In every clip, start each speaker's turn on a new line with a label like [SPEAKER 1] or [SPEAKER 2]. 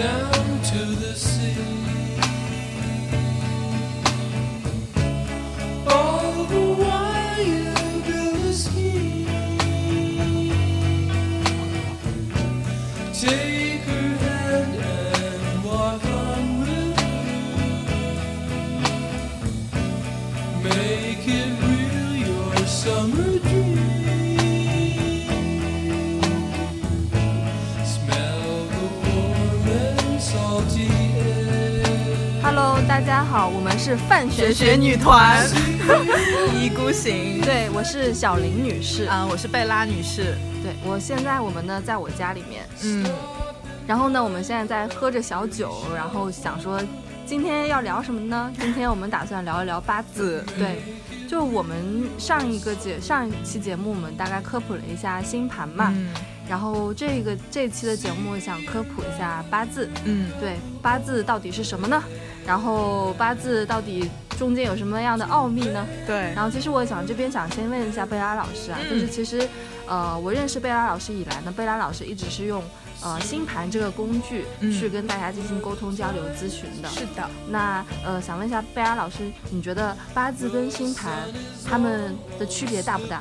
[SPEAKER 1] now 学
[SPEAKER 2] 学女团一意孤行。
[SPEAKER 1] 对，我是小林女士。
[SPEAKER 2] 啊，我是贝拉女士。
[SPEAKER 1] 对我现在我们呢在我家里面，
[SPEAKER 2] 嗯，
[SPEAKER 1] 然后呢我们现在在喝着小酒，然后想说今天要聊什么呢？今天我们打算聊一聊八字。对，就我们上一个节上一期节目我们大概科普了一下星盘嘛，
[SPEAKER 2] 嗯
[SPEAKER 1] 然后这个这期的节目想科普一下八字。
[SPEAKER 2] 嗯，
[SPEAKER 1] 对，八字到底是什么呢？然后八字到底中间有什么样的奥秘呢？
[SPEAKER 2] 对，
[SPEAKER 1] 然后其实我想这边想先问一下贝拉老师啊，
[SPEAKER 2] 嗯
[SPEAKER 1] 就是其实，呃，我认识贝拉老师以来呢，贝拉老师一直是用呃星盘这个工具
[SPEAKER 2] 嗯
[SPEAKER 1] 去跟大家进行沟通交流咨询的。
[SPEAKER 2] 是的。
[SPEAKER 1] 那呃，想问一下贝拉老师，你觉得八字跟星盘它们的区别大不大？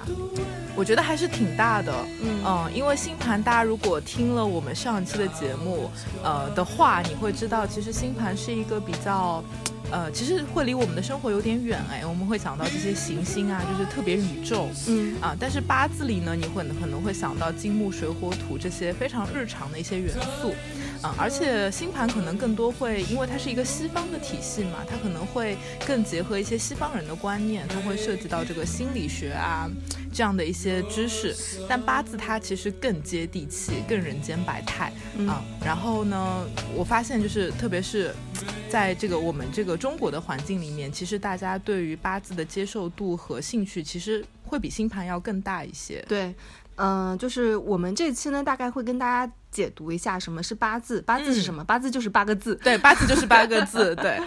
[SPEAKER 2] 我觉得还是挺大的，
[SPEAKER 1] 嗯
[SPEAKER 2] 嗯，因为星盘，大家如果听了我们上一期的节目，呃的话，你会知道，其实星盘是一个比较，呃，其实会离我们的生活有点远，哎，我们会想到这些行星啊，就是特别宇宙，
[SPEAKER 1] 嗯。
[SPEAKER 2] 啊，但是八字里呢，你会可能会想到金木水火土这些非常日常的一些元素，啊，而且星盘可能更多会，因为它是一个西方的体系嘛，它可能会更结合一些西方人的观念，它会涉及到这个心理学啊这样的一些知识，但八字它其实更接地气，更人间百态
[SPEAKER 1] 嗯
[SPEAKER 2] 啊。然后呢，我发现就是特别是在这个我们这个中国的环境里面，其实大家对于八字的接受度和兴趣，其实会比星盘要更大一些。
[SPEAKER 1] 对，嗯、就是我们这期呢，大概会跟大家解读一下什么是八字。八字是什么？八字就是八个字。
[SPEAKER 2] 对，八字就是八个字，对，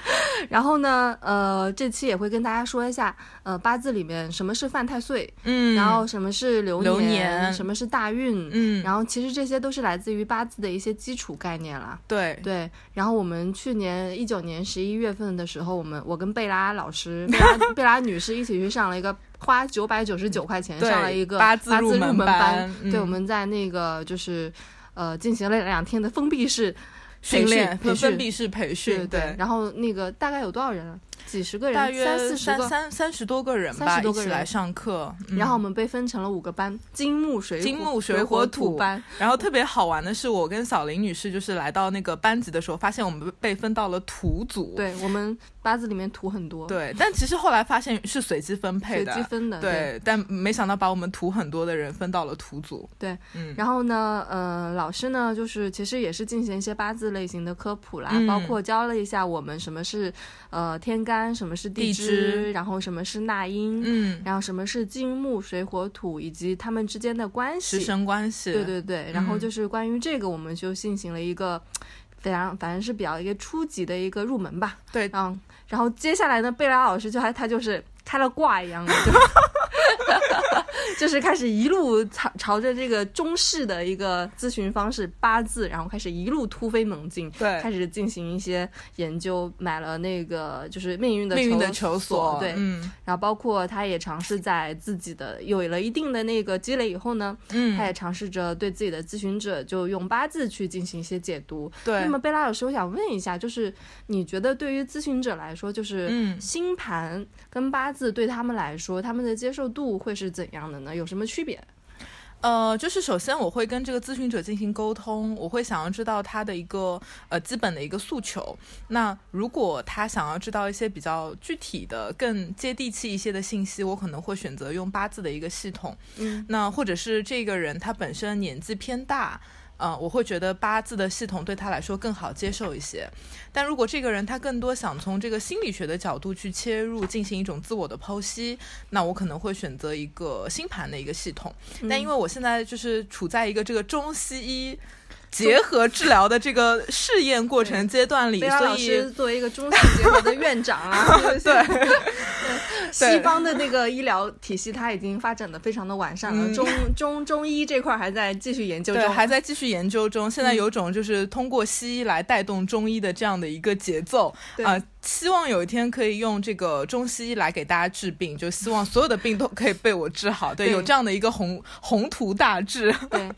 [SPEAKER 1] 然后呢，呃，这期也会跟大家说一下，呃，八字里面什么是犯太岁，
[SPEAKER 2] 嗯，
[SPEAKER 1] 然后什么是流
[SPEAKER 2] 流年
[SPEAKER 1] 什么是大运，
[SPEAKER 2] 嗯，
[SPEAKER 1] 然后其实这些都是来自于八字的一些基础概念啦。
[SPEAKER 2] 对，
[SPEAKER 1] 对，然后我们去年一九年十一月份的时候，我们我跟贝拉老师、贝拉贝拉女士一起去上了一个花九百九十九块钱上了一个
[SPEAKER 2] 八字
[SPEAKER 1] 字入
[SPEAKER 2] 入门
[SPEAKER 1] 门
[SPEAKER 2] 班嗯
[SPEAKER 1] 对，我们在那个就是呃进行了两天的封闭式
[SPEAKER 2] 训练
[SPEAKER 1] 培训
[SPEAKER 2] 封闭式培训，
[SPEAKER 1] 对，然后那个大概有多少人啊？几十个人，
[SPEAKER 2] 大约
[SPEAKER 1] 三四十个。
[SPEAKER 2] 三三三十多个人吧
[SPEAKER 1] ，30多个人
[SPEAKER 2] 一起来上课。嗯
[SPEAKER 1] 然后我们被分成了五个班：金木水火
[SPEAKER 2] 金木水
[SPEAKER 1] 水
[SPEAKER 2] 火土
[SPEAKER 1] 土班。
[SPEAKER 2] 然后特别好玩的是，我跟小林女士就是来到那个班级的时候，发现我们被分到了土组。
[SPEAKER 1] 对我们八字里面土很多，，
[SPEAKER 2] 对，但其实后来发现是随机分配的随，
[SPEAKER 1] 机分的。
[SPEAKER 2] 对，但没想到把我们土很多的人分到了土组。
[SPEAKER 1] 对，
[SPEAKER 2] 嗯，
[SPEAKER 1] 然后呢，呃，老师呢，就是其实也是进行一些八字类型的科普啦，
[SPEAKER 2] 嗯
[SPEAKER 1] 包括教了一下我们什么是呃天干，什么是
[SPEAKER 2] 地
[SPEAKER 1] 支，
[SPEAKER 2] 支
[SPEAKER 1] 然后什么是纳音，
[SPEAKER 2] 嗯，
[SPEAKER 1] 然后什么是金木水火土，以及它们之间的关
[SPEAKER 2] 师
[SPEAKER 1] 系。
[SPEAKER 2] 生关系。
[SPEAKER 1] 对对对，然后
[SPEAKER 2] 嗯
[SPEAKER 1] 就是关于这个，我们就进行了一个非常反正是比较一个初级的一个入门吧。
[SPEAKER 2] 对
[SPEAKER 1] 嗯，然后接下来呢，贝拉老师就还他就是开了挂一样的，就就是开始一路朝朝着这个中式的一个咨询方式八字，然后开始一路突飞猛进，
[SPEAKER 2] 对
[SPEAKER 1] 开始进行一些研究，买了那个就是命运的
[SPEAKER 2] 命运的
[SPEAKER 1] 求
[SPEAKER 2] 求索，
[SPEAKER 1] 对，
[SPEAKER 2] 嗯
[SPEAKER 1] 然后包括他也尝试在自己的有了一定的那个积累以后呢，他
[SPEAKER 2] 嗯，
[SPEAKER 1] 也尝试着对自己的咨询者就用八字去进行一些解读。
[SPEAKER 2] 对
[SPEAKER 1] 那。么贝拉老师，我想问一下，就是你觉得对于咨询者来说，就是
[SPEAKER 2] 嗯
[SPEAKER 1] 星盘跟八字对他们来说，他们的接受度会是怎样的呢？有什么区别？
[SPEAKER 2] 呃，就是首先我会跟这个咨询者进行沟通，我会想要知道他的一个呃基本的一个诉求。那如果他想要知道一些比较具体的、更接地气一些的信息，我可能会选择用八字的一个系统。
[SPEAKER 1] 嗯，
[SPEAKER 2] 那或者是这个人他本身年纪偏大。呃，我会觉得八字的系统对他来说更好接受一些，但如果这个人他更多想从这个心理学的角度去切入，进行一种自我的剖析，那我可能会选择一个星盘的一个系统。但因为我现在就是处在一个这个中西医结合治疗的这个试验过程阶段里，所以
[SPEAKER 1] 作为一个中西结合的院长啊，对。
[SPEAKER 2] 对，
[SPEAKER 1] 西方的那个医疗体系，它已经发展的非常的完善了，
[SPEAKER 2] 嗯。
[SPEAKER 1] 中中中医这块儿还在继续研究
[SPEAKER 2] 对，
[SPEAKER 1] 中，
[SPEAKER 2] 还在继续研究中。现在有种就是通过西医来带动中医的这样的一个节奏
[SPEAKER 1] 对。
[SPEAKER 2] 啊、希望有一天可以用这个中西医来给大家治病，就希望所有的病都可以被我治好。对，
[SPEAKER 1] 对
[SPEAKER 2] 有这样的一个宏宏图大志。
[SPEAKER 1] 对，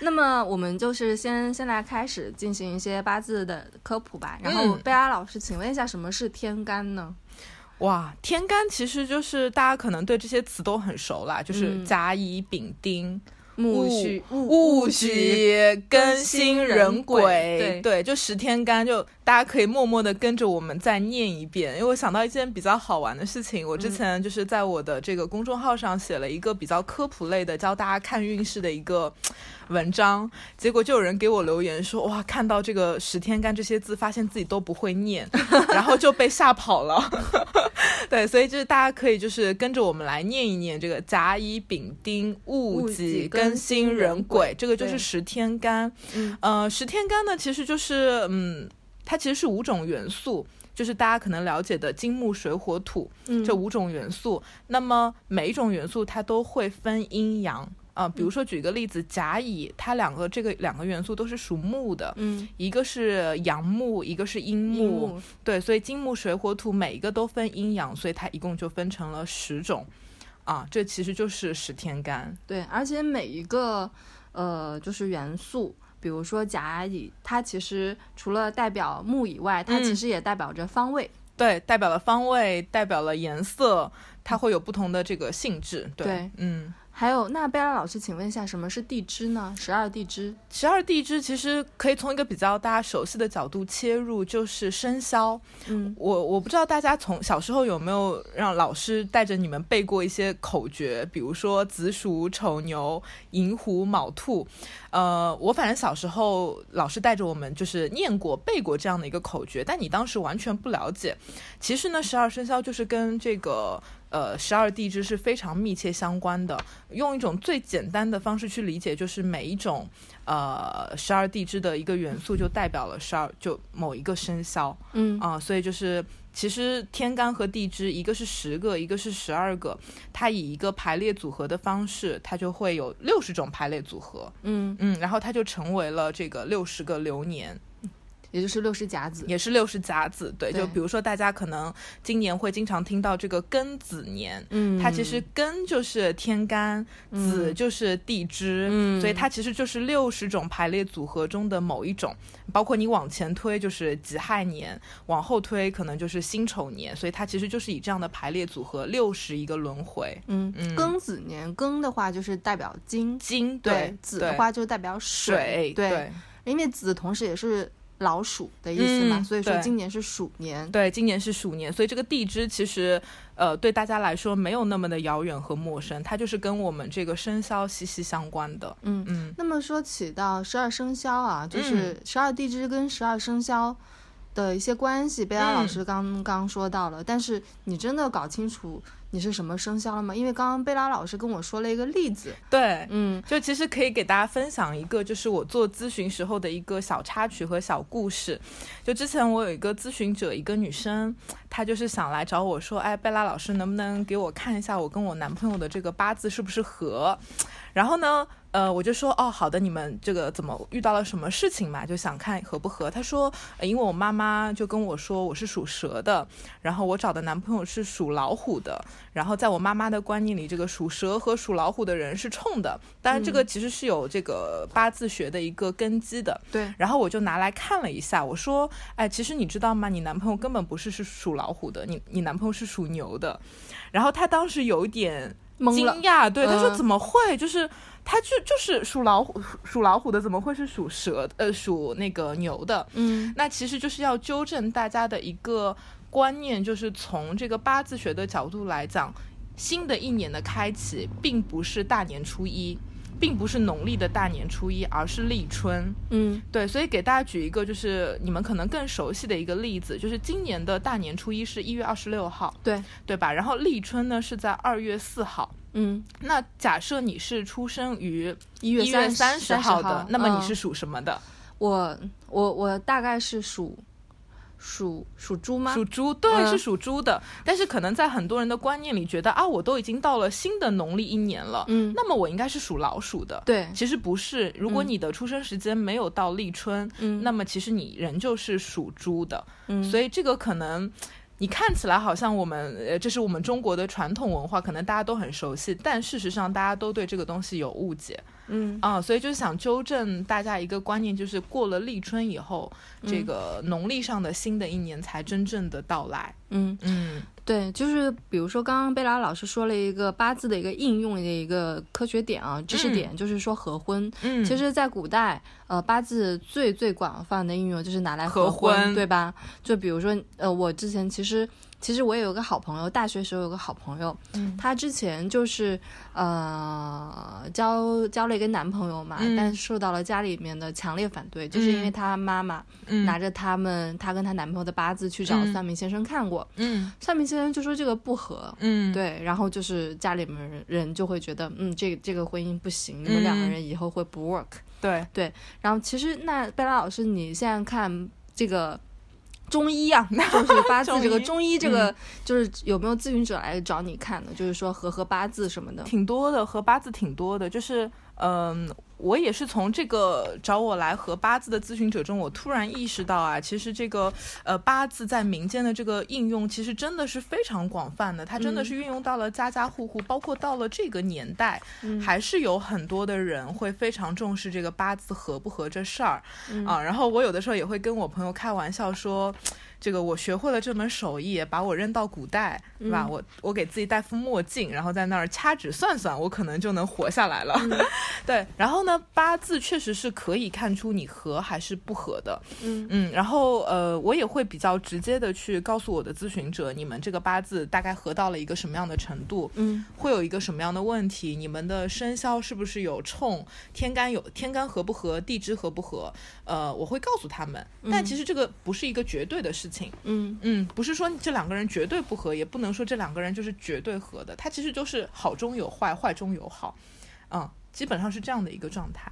[SPEAKER 1] 那么我们就是先先来开始进行一些八字的科普吧。然后
[SPEAKER 2] 嗯
[SPEAKER 1] 贝拉老师，请问一下，什么是天干呢？
[SPEAKER 2] 哇，天干其实就是大家可能对这些词都很熟啦，就是
[SPEAKER 1] 嗯
[SPEAKER 2] 甲乙丙丁。
[SPEAKER 1] 戊
[SPEAKER 2] 戊
[SPEAKER 1] 戌
[SPEAKER 2] 戊戌庚辛壬癸，
[SPEAKER 1] 对
[SPEAKER 2] 对，就十天干，就大家可以默默的跟着我们再念一遍。因为我想到一件比较好玩的事情，我之前就是在我的这个公众号上写了一个比较科普类的教大家看运势的一个文章，结果就有人给我留言说，哇，看到这个十天干这些字，发现自己都不会念，然后就被吓跑了。对，所以就是大家可以就是跟着我们来念一念这个甲乙丙丁戊
[SPEAKER 1] 戊
[SPEAKER 2] 己
[SPEAKER 1] 己庚
[SPEAKER 2] 辛壬癸，这个就是十天干。
[SPEAKER 1] 嗯
[SPEAKER 2] 呃，十天干呢，其实就是嗯，它其实是五种元素。就是大家可能了解的金木水火土
[SPEAKER 1] 嗯
[SPEAKER 2] 这五种元素，那么每一种元素它都会分阴阳啊、比如说举个例子，甲乙它两个这个两个元素都是属木的，
[SPEAKER 1] 嗯，
[SPEAKER 2] 一个是阳木，一个是阴木，
[SPEAKER 1] 阴木
[SPEAKER 2] 对，所以金木水火土每一个都分阴阳，所以它一共就分成了十种，啊，这其实就是十天干。
[SPEAKER 1] 对，而且每一个呃就是元素。比如说甲乙，它其实除了代表木以外，它
[SPEAKER 2] 嗯
[SPEAKER 1] 其实也代表着方位。
[SPEAKER 2] 对，代表了方位，代表了颜色，它会有不同的这个性质。对，
[SPEAKER 1] 对
[SPEAKER 2] 嗯，
[SPEAKER 1] 还有，那贝拉老师，请问一下，什么是地支呢？十二地支。
[SPEAKER 2] 十二地支其实可以从一个比较大家熟悉的角度切入，就是生肖。
[SPEAKER 1] 嗯，
[SPEAKER 2] 我我不知道大家从小时候有没有让老师带着你们背过一些口诀，比如说子鼠、丑牛、寅虎、卯兔。呃，我反正小时候老师带着我们就是念过、背过这样的一个口诀，但你当时完全不了解。其实呢，十二生肖就是跟这个呃十二地支是非常密切相关的。用一种最简单的方式去理解，就是每一种呃十二地支的一个元素就代表了十二就某一个生肖。
[SPEAKER 1] 嗯
[SPEAKER 2] 啊、所以就是其实天干和地支，一个是十个，一个是十二个，它以一个排列组合的方式，它就会有六十种排列组合，
[SPEAKER 1] 嗯，
[SPEAKER 2] 嗯，然后它就成为了这个六十个流年，
[SPEAKER 1] 也就是六十甲子。
[SPEAKER 2] 也是六十甲子，对，
[SPEAKER 1] 对
[SPEAKER 2] 就比如说大家可能今年会经常听到这个庚子年。
[SPEAKER 1] 嗯，
[SPEAKER 2] 它其实庚就是天干，子
[SPEAKER 1] 嗯
[SPEAKER 2] 就是地支，
[SPEAKER 1] 嗯
[SPEAKER 2] 所以它其实就是六十种排列组合中的某一种。包括你往前推就是己亥年，往后推可能就是辛丑年，所以它其实就是以这样的排列组合六十一个轮回。
[SPEAKER 1] 嗯
[SPEAKER 2] 嗯
[SPEAKER 1] 庚子年，庚的话就是代表金，
[SPEAKER 2] 金
[SPEAKER 1] 对，子的话就代表
[SPEAKER 2] 水
[SPEAKER 1] 对，因为子同时也是老鼠的意思嘛，
[SPEAKER 2] 嗯
[SPEAKER 1] 所以说今年是鼠年。
[SPEAKER 2] 对，今年是鼠年，所以这个地支其实，呃，对大家来说没有那么的遥远和陌生，它就是跟我们这个生肖息息相关的。
[SPEAKER 1] 嗯
[SPEAKER 2] 嗯，
[SPEAKER 1] 那么说起到十二生肖啊，就是十二地支跟十二生肖的一些关系，贝拉老
[SPEAKER 2] 嗯
[SPEAKER 1] 师刚刚说到了，但是你真的搞清楚你是什么生肖了吗？因为刚刚贝拉老师跟我说了一个例子，
[SPEAKER 2] 对，
[SPEAKER 1] 嗯
[SPEAKER 2] 就其实可以给大家分享一个，就是我做咨询时候的一个小插曲和小故事。就之前我有一个咨询者，一个女生，她就是想来找我说，哎，贝拉老师能不能给我看一下我跟我男朋友的这个八字是不是合？然后呢，呃，我就说，哦，好的，你们这个怎么遇到了什么事情嘛？就想看合不合。他说，呃因为我妈妈就跟我说我是属蛇的，然后我找的男朋友是属老虎的，然后在我妈妈的观念里，这个属蛇和属老虎的人是冲的。当然，这个其实是有这个八字学的一个根基的。
[SPEAKER 1] 对，
[SPEAKER 2] 然后我就拿来看了一下，我说，哎，其实你知道吗？你男朋友根本不是是属老虎的，你你男朋友是属牛的。然后他当时有一点惊
[SPEAKER 1] 懵了，
[SPEAKER 2] 讶，对，他说
[SPEAKER 1] 嗯
[SPEAKER 2] 怎么会？就是他就就是属老虎，属老虎的，怎么会是属蛇呃属那个牛的？
[SPEAKER 1] 嗯
[SPEAKER 2] 那其实就是要纠正大家的一个观念，就是从这个八字学的角度来讲，新的一年的开启并不是大年初一，并不是农历的大年初一，而是立春。
[SPEAKER 1] 嗯
[SPEAKER 2] 对，所以给大家举一个就是你们可能更熟悉的一个例子，就是今年的大年初一是一月二十六号，
[SPEAKER 1] 对，
[SPEAKER 2] 对吧？然后立春呢是在二月四号。
[SPEAKER 1] 嗯
[SPEAKER 2] 那假设你是出生于
[SPEAKER 1] 一月
[SPEAKER 2] 三
[SPEAKER 1] 十
[SPEAKER 2] 十号的，那么你
[SPEAKER 1] 嗯
[SPEAKER 2] 是属什么的？
[SPEAKER 1] 我我我大概是属属属猪吗？
[SPEAKER 2] 属猪，对，
[SPEAKER 1] 嗯
[SPEAKER 2] 是属猪的。但是可能在很多人的观念里，觉得啊，我都已经到了新的农历一年了，
[SPEAKER 1] 嗯
[SPEAKER 2] 那么我应该是属老鼠的。
[SPEAKER 1] 对，
[SPEAKER 2] 其实不是，如果
[SPEAKER 1] 嗯
[SPEAKER 2] 你的出生时间没有到立春，
[SPEAKER 1] 嗯
[SPEAKER 2] 那么其实你仍旧是属猪的。
[SPEAKER 1] 嗯
[SPEAKER 2] 所以这个可能。你看起来好像我们，呃，这是我们中国的传统文化，可能大家都很熟悉，但事实上大家都对这个东西有误解
[SPEAKER 1] 嗯
[SPEAKER 2] 啊、所以就是想纠正大家一个观念，就是过了立春以后，这
[SPEAKER 1] 嗯。
[SPEAKER 2] 个农历上的新的一年才真正的到来。
[SPEAKER 1] 嗯，
[SPEAKER 2] 嗯。
[SPEAKER 1] 对，就是比如说刚刚贝拉老师说了一个八字的一个应用的一个科学点啊，知识点，就是说合婚。
[SPEAKER 2] 嗯，
[SPEAKER 1] 其实，在古代，呃，八字最最广泛的应用就是拿来
[SPEAKER 2] 合
[SPEAKER 1] 婚，
[SPEAKER 2] 婚
[SPEAKER 1] 对吧？就比如说，呃，我之前其实其实我也有个好朋友，大学时候有个好朋友，
[SPEAKER 2] 嗯。
[SPEAKER 1] 她之前就是呃交交了一个男朋友嘛，
[SPEAKER 2] 嗯。
[SPEAKER 1] 但是受到了家里面的强烈反对，就是因为
[SPEAKER 2] 嗯。
[SPEAKER 1] 她妈妈
[SPEAKER 2] 嗯
[SPEAKER 1] 拿着他们她跟她男朋友的八字去找
[SPEAKER 2] 嗯
[SPEAKER 1] 算命先生看过，
[SPEAKER 2] 嗯
[SPEAKER 1] 算命先生就说这个不合。
[SPEAKER 2] 嗯，
[SPEAKER 1] 对，然后就是家里面人就会觉得，嗯，这这个婚姻不行，你们两个
[SPEAKER 2] 嗯
[SPEAKER 1] 人以后会不 work。
[SPEAKER 2] 对对，
[SPEAKER 1] 然后其实那贝拉老师，你现在看这个中医啊，就是八字这个
[SPEAKER 2] 中医
[SPEAKER 1] 中医这个，就是有没有咨询者来找你看的？就是说合合八字什么的。
[SPEAKER 2] 挺多的，合八字挺多的，就是嗯、我也是从这个找我来合八字的咨询者中，我突然意识到啊，其实这个呃八字在民间的这个应用，其实真的是非常广泛的，它真的是运用到了家家户户，包括到了这个年代，
[SPEAKER 1] 嗯
[SPEAKER 2] 还是有很多的人会非常重视这个八字合不合这事儿、
[SPEAKER 1] 嗯
[SPEAKER 2] 啊。然后我有的时候也会跟我朋友开玩笑说。这个我学会了这门手艺，把我扔到古代，是吧？
[SPEAKER 1] 嗯
[SPEAKER 2] 我我给自己戴副墨镜，然后在那儿掐指算算，我可能就能活下来了。
[SPEAKER 1] 嗯
[SPEAKER 2] 对，然后呢，八字确实是可以看出你合还是不合的。
[SPEAKER 1] 嗯
[SPEAKER 2] 嗯，然后呃，我也会比较直接的去告诉我的咨询者，你们这个八字大概合到了一个什么样的程度，
[SPEAKER 1] 嗯
[SPEAKER 2] 会有一个什么样的问题，你们的生肖是不是有冲，天干有天干合不合，地支合不合，呃，我会告诉他们。但其实这个不是一个绝对的事情，
[SPEAKER 1] 嗯
[SPEAKER 2] 嗯，不是说这两个人绝对不合，也不能说这两个人就是绝对合的，它其实就是好中有坏，坏中有好，嗯，基本上是这样的一个状态。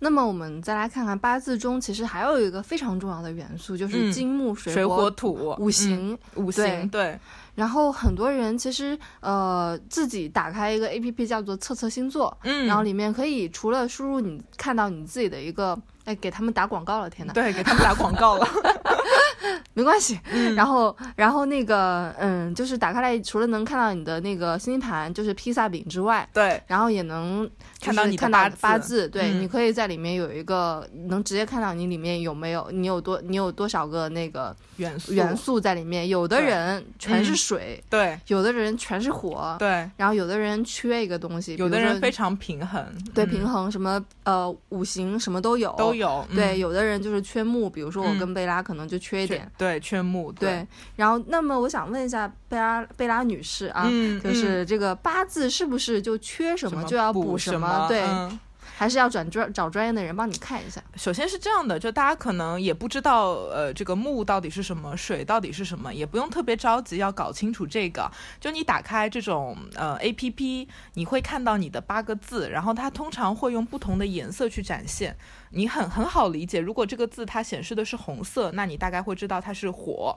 [SPEAKER 1] 那么我们再来看看八字中，其实还有一个非常重要的元素，就是
[SPEAKER 2] 嗯
[SPEAKER 1] 金木水
[SPEAKER 2] 水
[SPEAKER 1] 火
[SPEAKER 2] 火土
[SPEAKER 1] 五行。
[SPEAKER 2] 嗯五行对，
[SPEAKER 1] 然后很多人其实呃自己打开一个 A P P 叫做测测星座，
[SPEAKER 2] 嗯，
[SPEAKER 1] 然后里面可以除了输入你看到你自己的一个，哎，给他们打广告了，天呐，
[SPEAKER 2] 对给他们打广告了，
[SPEAKER 1] 没关系。
[SPEAKER 2] 嗯
[SPEAKER 1] 然后，然后那个，嗯，就是打开来，除了能看到你的那个星星盘，就是披萨饼之外，
[SPEAKER 2] 对，
[SPEAKER 1] 然后也能
[SPEAKER 2] 看到你
[SPEAKER 1] 看到
[SPEAKER 2] 八字，
[SPEAKER 1] 对，
[SPEAKER 2] 嗯
[SPEAKER 1] 你可以在里面有一个能直接看到你里面有没有你有多你有多少个那个
[SPEAKER 2] 元素
[SPEAKER 1] 元素在里面。有的人全是
[SPEAKER 2] 嗯
[SPEAKER 1] 水，
[SPEAKER 2] 对
[SPEAKER 1] 有的人全是火，
[SPEAKER 2] 对，
[SPEAKER 1] 然后有的人缺一个东西，
[SPEAKER 2] 有的人非常平衡，
[SPEAKER 1] 对
[SPEAKER 2] 嗯
[SPEAKER 1] 平衡什么呃五行什么都有
[SPEAKER 2] 都。有，
[SPEAKER 1] 对，
[SPEAKER 2] 嗯
[SPEAKER 1] 有的人就是缺木，比如说我
[SPEAKER 2] 嗯
[SPEAKER 1] 跟贝拉可能就缺一
[SPEAKER 2] 缺
[SPEAKER 1] 点。
[SPEAKER 2] 对缺木，
[SPEAKER 1] 对，然后那么我想问一下贝拉贝拉女士啊，
[SPEAKER 2] 嗯，
[SPEAKER 1] 就是这个八字是不是就缺什
[SPEAKER 2] 什
[SPEAKER 1] 么就要
[SPEAKER 2] 补
[SPEAKER 1] 什
[SPEAKER 2] 么，
[SPEAKER 1] 对，
[SPEAKER 2] 嗯
[SPEAKER 1] 还是要转专找专业的人帮你看一下？
[SPEAKER 2] 首先是这样的，就大家可能也不知道，呃，这个木到底是什么，水到底是什么，也不用特别着急要搞清楚这个。就你打开这种呃 A P P，你会看到你的八个字，然后它通常会用不同的颜色去展现，你很很好理解。如果这个字它显示的是红色，那你大概会知道它是火。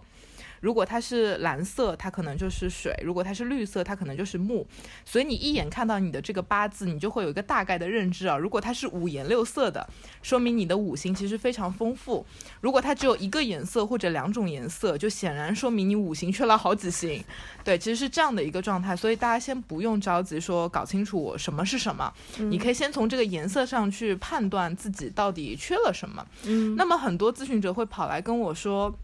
[SPEAKER 2] 如果它是蓝色，它可能就是水；如果它是绿色，它可能就是木。所以你一眼看到你的这个八字，你就会有一个大概的认知啊。如果它是五颜六色的，说明你的五行其实非常丰富；如果它只有一个颜色或者两种颜色，就显然说明你五行缺了好几行。对，其实是这样的一个状态。所以大家先不用着急说搞清楚我什么是什么，你可以先从这个颜色上去判断自己到底缺了什么。
[SPEAKER 1] 嗯
[SPEAKER 2] 那么很多咨询者会跑来跟我说。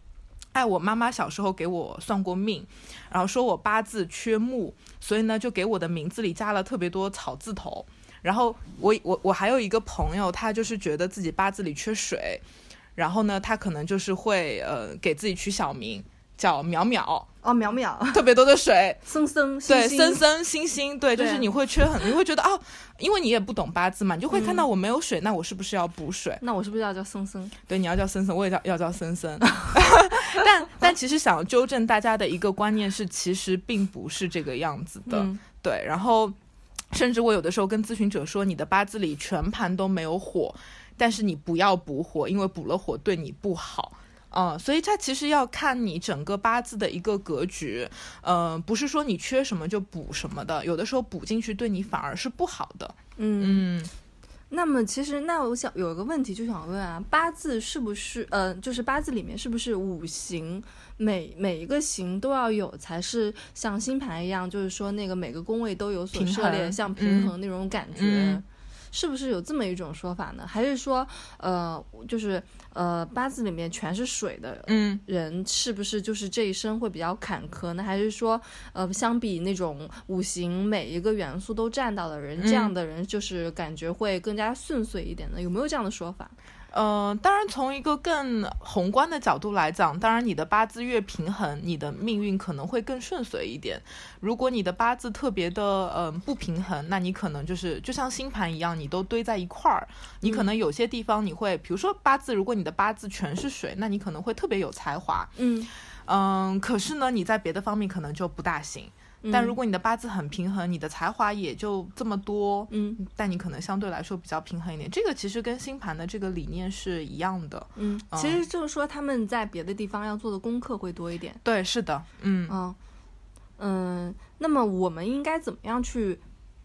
[SPEAKER 2] 哎，我妈妈小时候给我算过命，然后说我八字缺木，所以呢就给我的名字里加了特别多草字头。然后我我我还有一个朋友，他就是觉得自己八字里缺水，然后呢他可能就是会呃给自己取小名叫淼淼，
[SPEAKER 1] 哦，淼淼，
[SPEAKER 2] 特别多的水，
[SPEAKER 1] 森森，
[SPEAKER 2] 对，森森星星，对，就是你会缺很，你会觉得哦，因为你也不懂八字嘛，你就会看到我没有水，那我是不是要补水？
[SPEAKER 1] 那我是不是要叫森森？
[SPEAKER 2] 对，你要叫森森，我也叫要叫森森。但但其实想纠正大家的一个观念是，其实并不是这个样子的。
[SPEAKER 1] 嗯
[SPEAKER 2] 对，然后甚至我有的时候跟咨询者说，你的八字里全盘都没有火，但是你不要补火，因为补了火对你不好。嗯，所以它其实要看你整个八字的一个格局，呃，不是说你缺什么就补什么的，有的时候补进去对你反而是不好的。
[SPEAKER 1] 嗯，
[SPEAKER 2] 嗯
[SPEAKER 1] 那么其实那我想有一个问题就想问啊，八字是不是呃，就是八字里面是不是五行每每一个行都要有，才是像星盘一样，就是说那个每个宫位都有所涉猎，
[SPEAKER 2] 衡
[SPEAKER 1] 像平衡那种感觉。
[SPEAKER 2] 嗯
[SPEAKER 1] 是不是有这么一种说法呢？还是说，呃，就是呃，八字里面全是水的
[SPEAKER 2] 嗯
[SPEAKER 1] 人，是不是就是这一生会比较坎坷呢？还是说，呃，相比那种五行每一个元素都占到的人，这样
[SPEAKER 2] 嗯
[SPEAKER 1] 的人就是感觉会更加顺遂一点呢？有没有这样的说法？
[SPEAKER 2] 呃，当然，从一个更宏观的角度来讲，当然你的八字越平衡，你的命运可能会更顺遂一点。如果你的八字特别的呃不平衡，那你可能就是就像星盘一样，你都堆在一块儿，你可能有些地方你会，比如说八字，如果你的八字全是水，那你可能会特别有才华，
[SPEAKER 1] 嗯，
[SPEAKER 2] 嗯，可是呢，你在别的方面可能就不大行。但如果你的八字很平衡，你的才华也就这么多，
[SPEAKER 1] 嗯
[SPEAKER 2] 但你可能相对来说比较平衡一点。这个其实跟星盘的这个理念是一样的。
[SPEAKER 1] 嗯，其实就是说他们在别的地方要做的功课会多一点。
[SPEAKER 2] 对，是的，嗯
[SPEAKER 1] 嗯嗯，那么我们应该怎么样去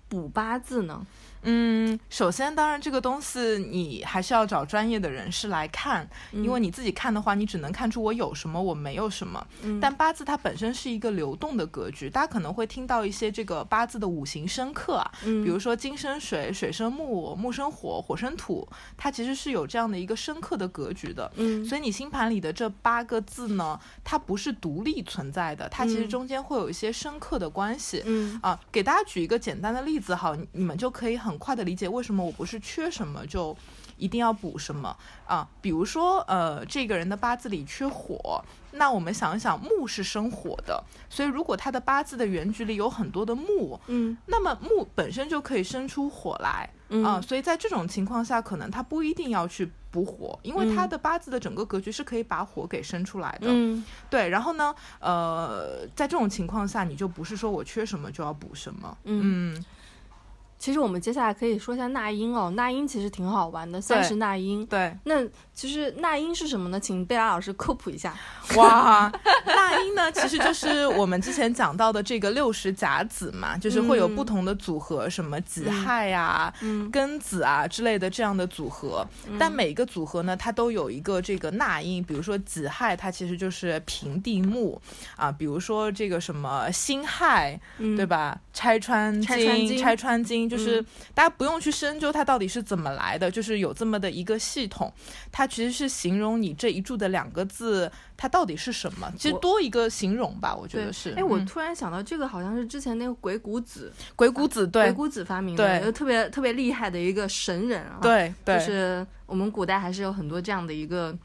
[SPEAKER 1] 补八字呢？
[SPEAKER 2] 嗯，首先，当然这个东西你还是要找专业的人士来看，因为你自己看的话，你只能看出我有什么，我没有什么。
[SPEAKER 1] 嗯
[SPEAKER 2] 但八字它本身是一个流动的格局，大家可能会听到一些这个八字的五行生克啊，
[SPEAKER 1] 嗯
[SPEAKER 2] 比如说金生水，水生木，木生火，火生土，它其实是有这样的一个生克的格局的。
[SPEAKER 1] 嗯
[SPEAKER 2] 所以你星盘里的这八个字呢，它不是独立存在的，它其实
[SPEAKER 1] 嗯
[SPEAKER 2] 中间会有一些生克的关系。
[SPEAKER 1] 嗯
[SPEAKER 2] 啊，给大家举一个简单的例子好，你你们就可以很快的理解为什么我不是缺什么就一定要补什么啊。比如说，呃，这个人的八字里缺火，那我们想一想，木是生火的，所以如果他的八字的原局里有很多的木，
[SPEAKER 1] 嗯
[SPEAKER 2] 那么木本身就可以生出火来啊。
[SPEAKER 1] 嗯
[SPEAKER 2] 所以在这种情况下，可能他不一定要去补火，因为他
[SPEAKER 1] 嗯
[SPEAKER 2] 的八字的整个格局是可以把火给生出来的。
[SPEAKER 1] 嗯
[SPEAKER 2] 对，然后呢，呃，在这种情况下，你就不是说我缺什么就要补什么，
[SPEAKER 1] 嗯
[SPEAKER 2] 嗯
[SPEAKER 1] 其实我们接下来可以说一下那英哦，那英其实挺好玩的，三十那英。
[SPEAKER 2] 对，
[SPEAKER 1] 那其实那英是什么呢？请贝拉老师科普一下。
[SPEAKER 2] 哇，那英呢，其实就是我们之前讲到的这个六十甲子嘛，就是会有不同的组合，什么己亥呀、
[SPEAKER 1] 嗯
[SPEAKER 2] 庚子啊之类的这样的组合。但每一个组合呢，它都有一个这个那英，比如说己亥，它其实就是平地木啊，比如说这个什么辛亥，
[SPEAKER 1] 嗯
[SPEAKER 2] 对吧？拆穿
[SPEAKER 1] 拆穿
[SPEAKER 2] 经，拆穿经，就是
[SPEAKER 1] 嗯
[SPEAKER 2] 大家不用去深究它到底是怎么来的，就是有这么的一个系统，它其实是形容你这一注的两个字，它到底是什么？其实多一个形容吧，我觉得是。
[SPEAKER 1] 哎，我
[SPEAKER 2] 嗯
[SPEAKER 1] 突然想到，这个好像是之前那个鬼谷子，
[SPEAKER 2] 鬼谷子，
[SPEAKER 1] 鬼谷子发明的，
[SPEAKER 2] 对
[SPEAKER 1] 一个特别特别厉害的一个神人啊。，
[SPEAKER 2] 对对，
[SPEAKER 1] 就是我们古代还是有很多这样的一个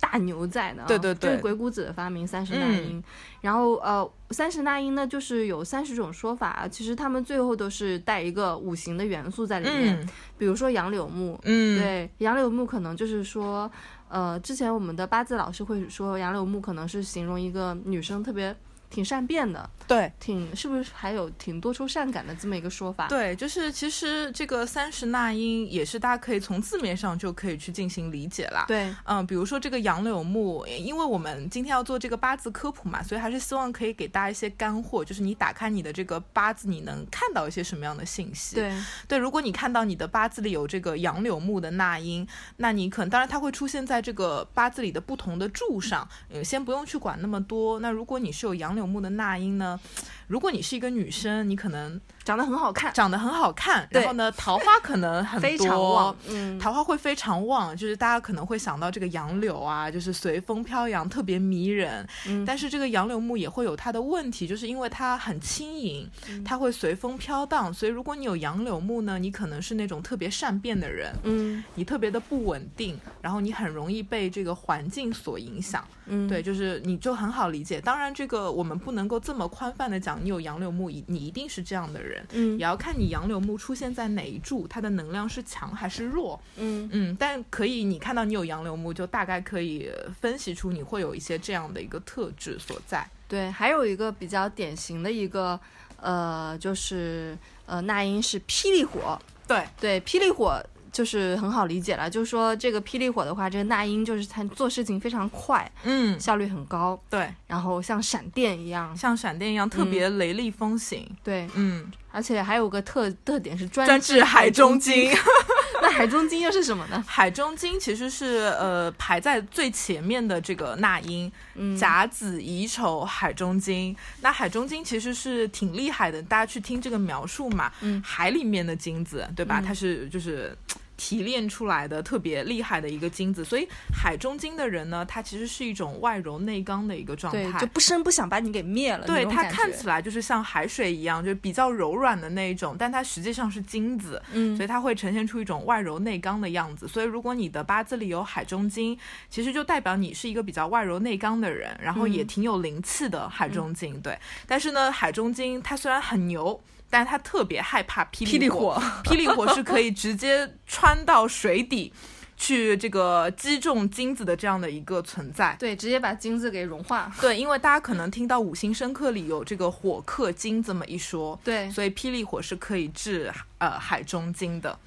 [SPEAKER 1] 大牛在的、啊。
[SPEAKER 2] 对对对
[SPEAKER 1] 这是鬼谷子的发明，三十纳
[SPEAKER 2] 嗯
[SPEAKER 1] 音。然后呃，三十纳音呢，就是有三十种说法，其实他们最后都是带一个五行的元素在里面，
[SPEAKER 2] 嗯
[SPEAKER 1] 比如说杨柳木。
[SPEAKER 2] 嗯，
[SPEAKER 1] 对，杨柳木可能就是说，呃，之前我们的八字老师会说，杨柳木可能是形容一个女生特别挺善变的，
[SPEAKER 2] 对
[SPEAKER 1] 挺是不是还有挺多愁善感的这么一个说法？
[SPEAKER 2] 对，就是其实这个三十纳音也是大家可以从字面上就可以去进行理解啦。
[SPEAKER 1] 对，
[SPEAKER 2] 嗯，比如说这个杨柳木，因为我们今天要做这个八字科普嘛，所以还是希望可以给大家一些干货，就是你打开你的这个八字，你能看到一些什么样的信息？
[SPEAKER 1] 对，
[SPEAKER 2] 对，如果你看到你的八字里有这个杨柳木的纳音，那你可能当然它会出现在这个八字里的不同的柱上，嗯，先不用去管那么多。那如果你是有杨柳木的那英呢，如果你是一个女生，你可能
[SPEAKER 1] 长得很好看，
[SPEAKER 2] 长得很好看，
[SPEAKER 1] 对。
[SPEAKER 2] 然后呢，桃花可能很 多，
[SPEAKER 1] 非常旺，嗯，
[SPEAKER 2] 桃花会非常旺，就是大家可能会想到这个杨柳啊，就是随风飘扬，特别迷人。
[SPEAKER 1] 嗯。
[SPEAKER 2] 但是这个杨柳木也会有它的问题，就是因为它很轻盈，
[SPEAKER 1] 嗯。
[SPEAKER 2] 它会随风飘荡，所以如果你有杨柳木呢，你可能是那种特别善变的人，
[SPEAKER 1] 嗯。
[SPEAKER 2] 你特别的不稳定，然后你很容易被这个环境所影响。
[SPEAKER 1] 嗯，
[SPEAKER 2] 对，就是你就很好理解。当然，这个我们不能够这么宽泛的讲，你有杨柳木，你你一定是这样的人。
[SPEAKER 1] 嗯。
[SPEAKER 2] 也要看你杨柳木出现在哪一柱，它的能量是强还是弱。
[SPEAKER 1] 嗯。
[SPEAKER 2] 嗯，但可以，你看到你有杨柳木，就大概可以呃分析出你会有一些这样的一个特质所在。
[SPEAKER 1] 对，还有一个比较典型的一个，呃，就是呃，那英是霹雳火，
[SPEAKER 2] 对，
[SPEAKER 1] 对，霹雳火就是很好理解了，就是说这个霹雳火的话，这个那英就是他做事情非常快，
[SPEAKER 2] 嗯，
[SPEAKER 1] 效率很高，
[SPEAKER 2] 对，
[SPEAKER 1] 然后像闪电一样，
[SPEAKER 2] 像闪电一样特别雷厉风行。
[SPEAKER 1] 对，
[SPEAKER 2] 嗯，
[SPEAKER 1] 而且还有个特特点是专
[SPEAKER 2] 专治海中金。
[SPEAKER 1] 那海中金又是什么呢？
[SPEAKER 2] 海中金其实是呃排在最前面的这个那英，
[SPEAKER 1] 嗯
[SPEAKER 2] 甲子乙丑海中金。那海中金其实是挺厉害的，大家去听这个描述嘛，
[SPEAKER 1] 嗯
[SPEAKER 2] 海里面的金子，对吧？
[SPEAKER 1] 嗯
[SPEAKER 2] 它是就是。提炼出来的特别厉害的一个金子，所以海中金的人呢，他其实是一种外柔内刚的一个状，态，
[SPEAKER 1] 就不声不响把你给灭了。
[SPEAKER 2] 对它看起来就是像海水一样，就是比较柔软的那一种，但它实际上是金子，
[SPEAKER 1] 嗯
[SPEAKER 2] 所以它会呈现出一种外柔内刚的样子。所以如果你的八字里有海中金，其实就代表你是一个比较外柔内刚的人，然后也
[SPEAKER 1] 嗯
[SPEAKER 2] 挺有灵气的海中金。对，但是呢，海中金它虽然很牛。但是他特别害怕霹雳
[SPEAKER 1] 霹雳火
[SPEAKER 2] 霹雳火是可以直接穿到水底，去这个击中金子的这样的一个存在。
[SPEAKER 1] 对，直接把金子给融化。
[SPEAKER 2] 对，因为大家可能听到五行生克里有这个火克金这么一说，
[SPEAKER 1] 对，
[SPEAKER 2] 所以霹雳火是可以治呃海中金的。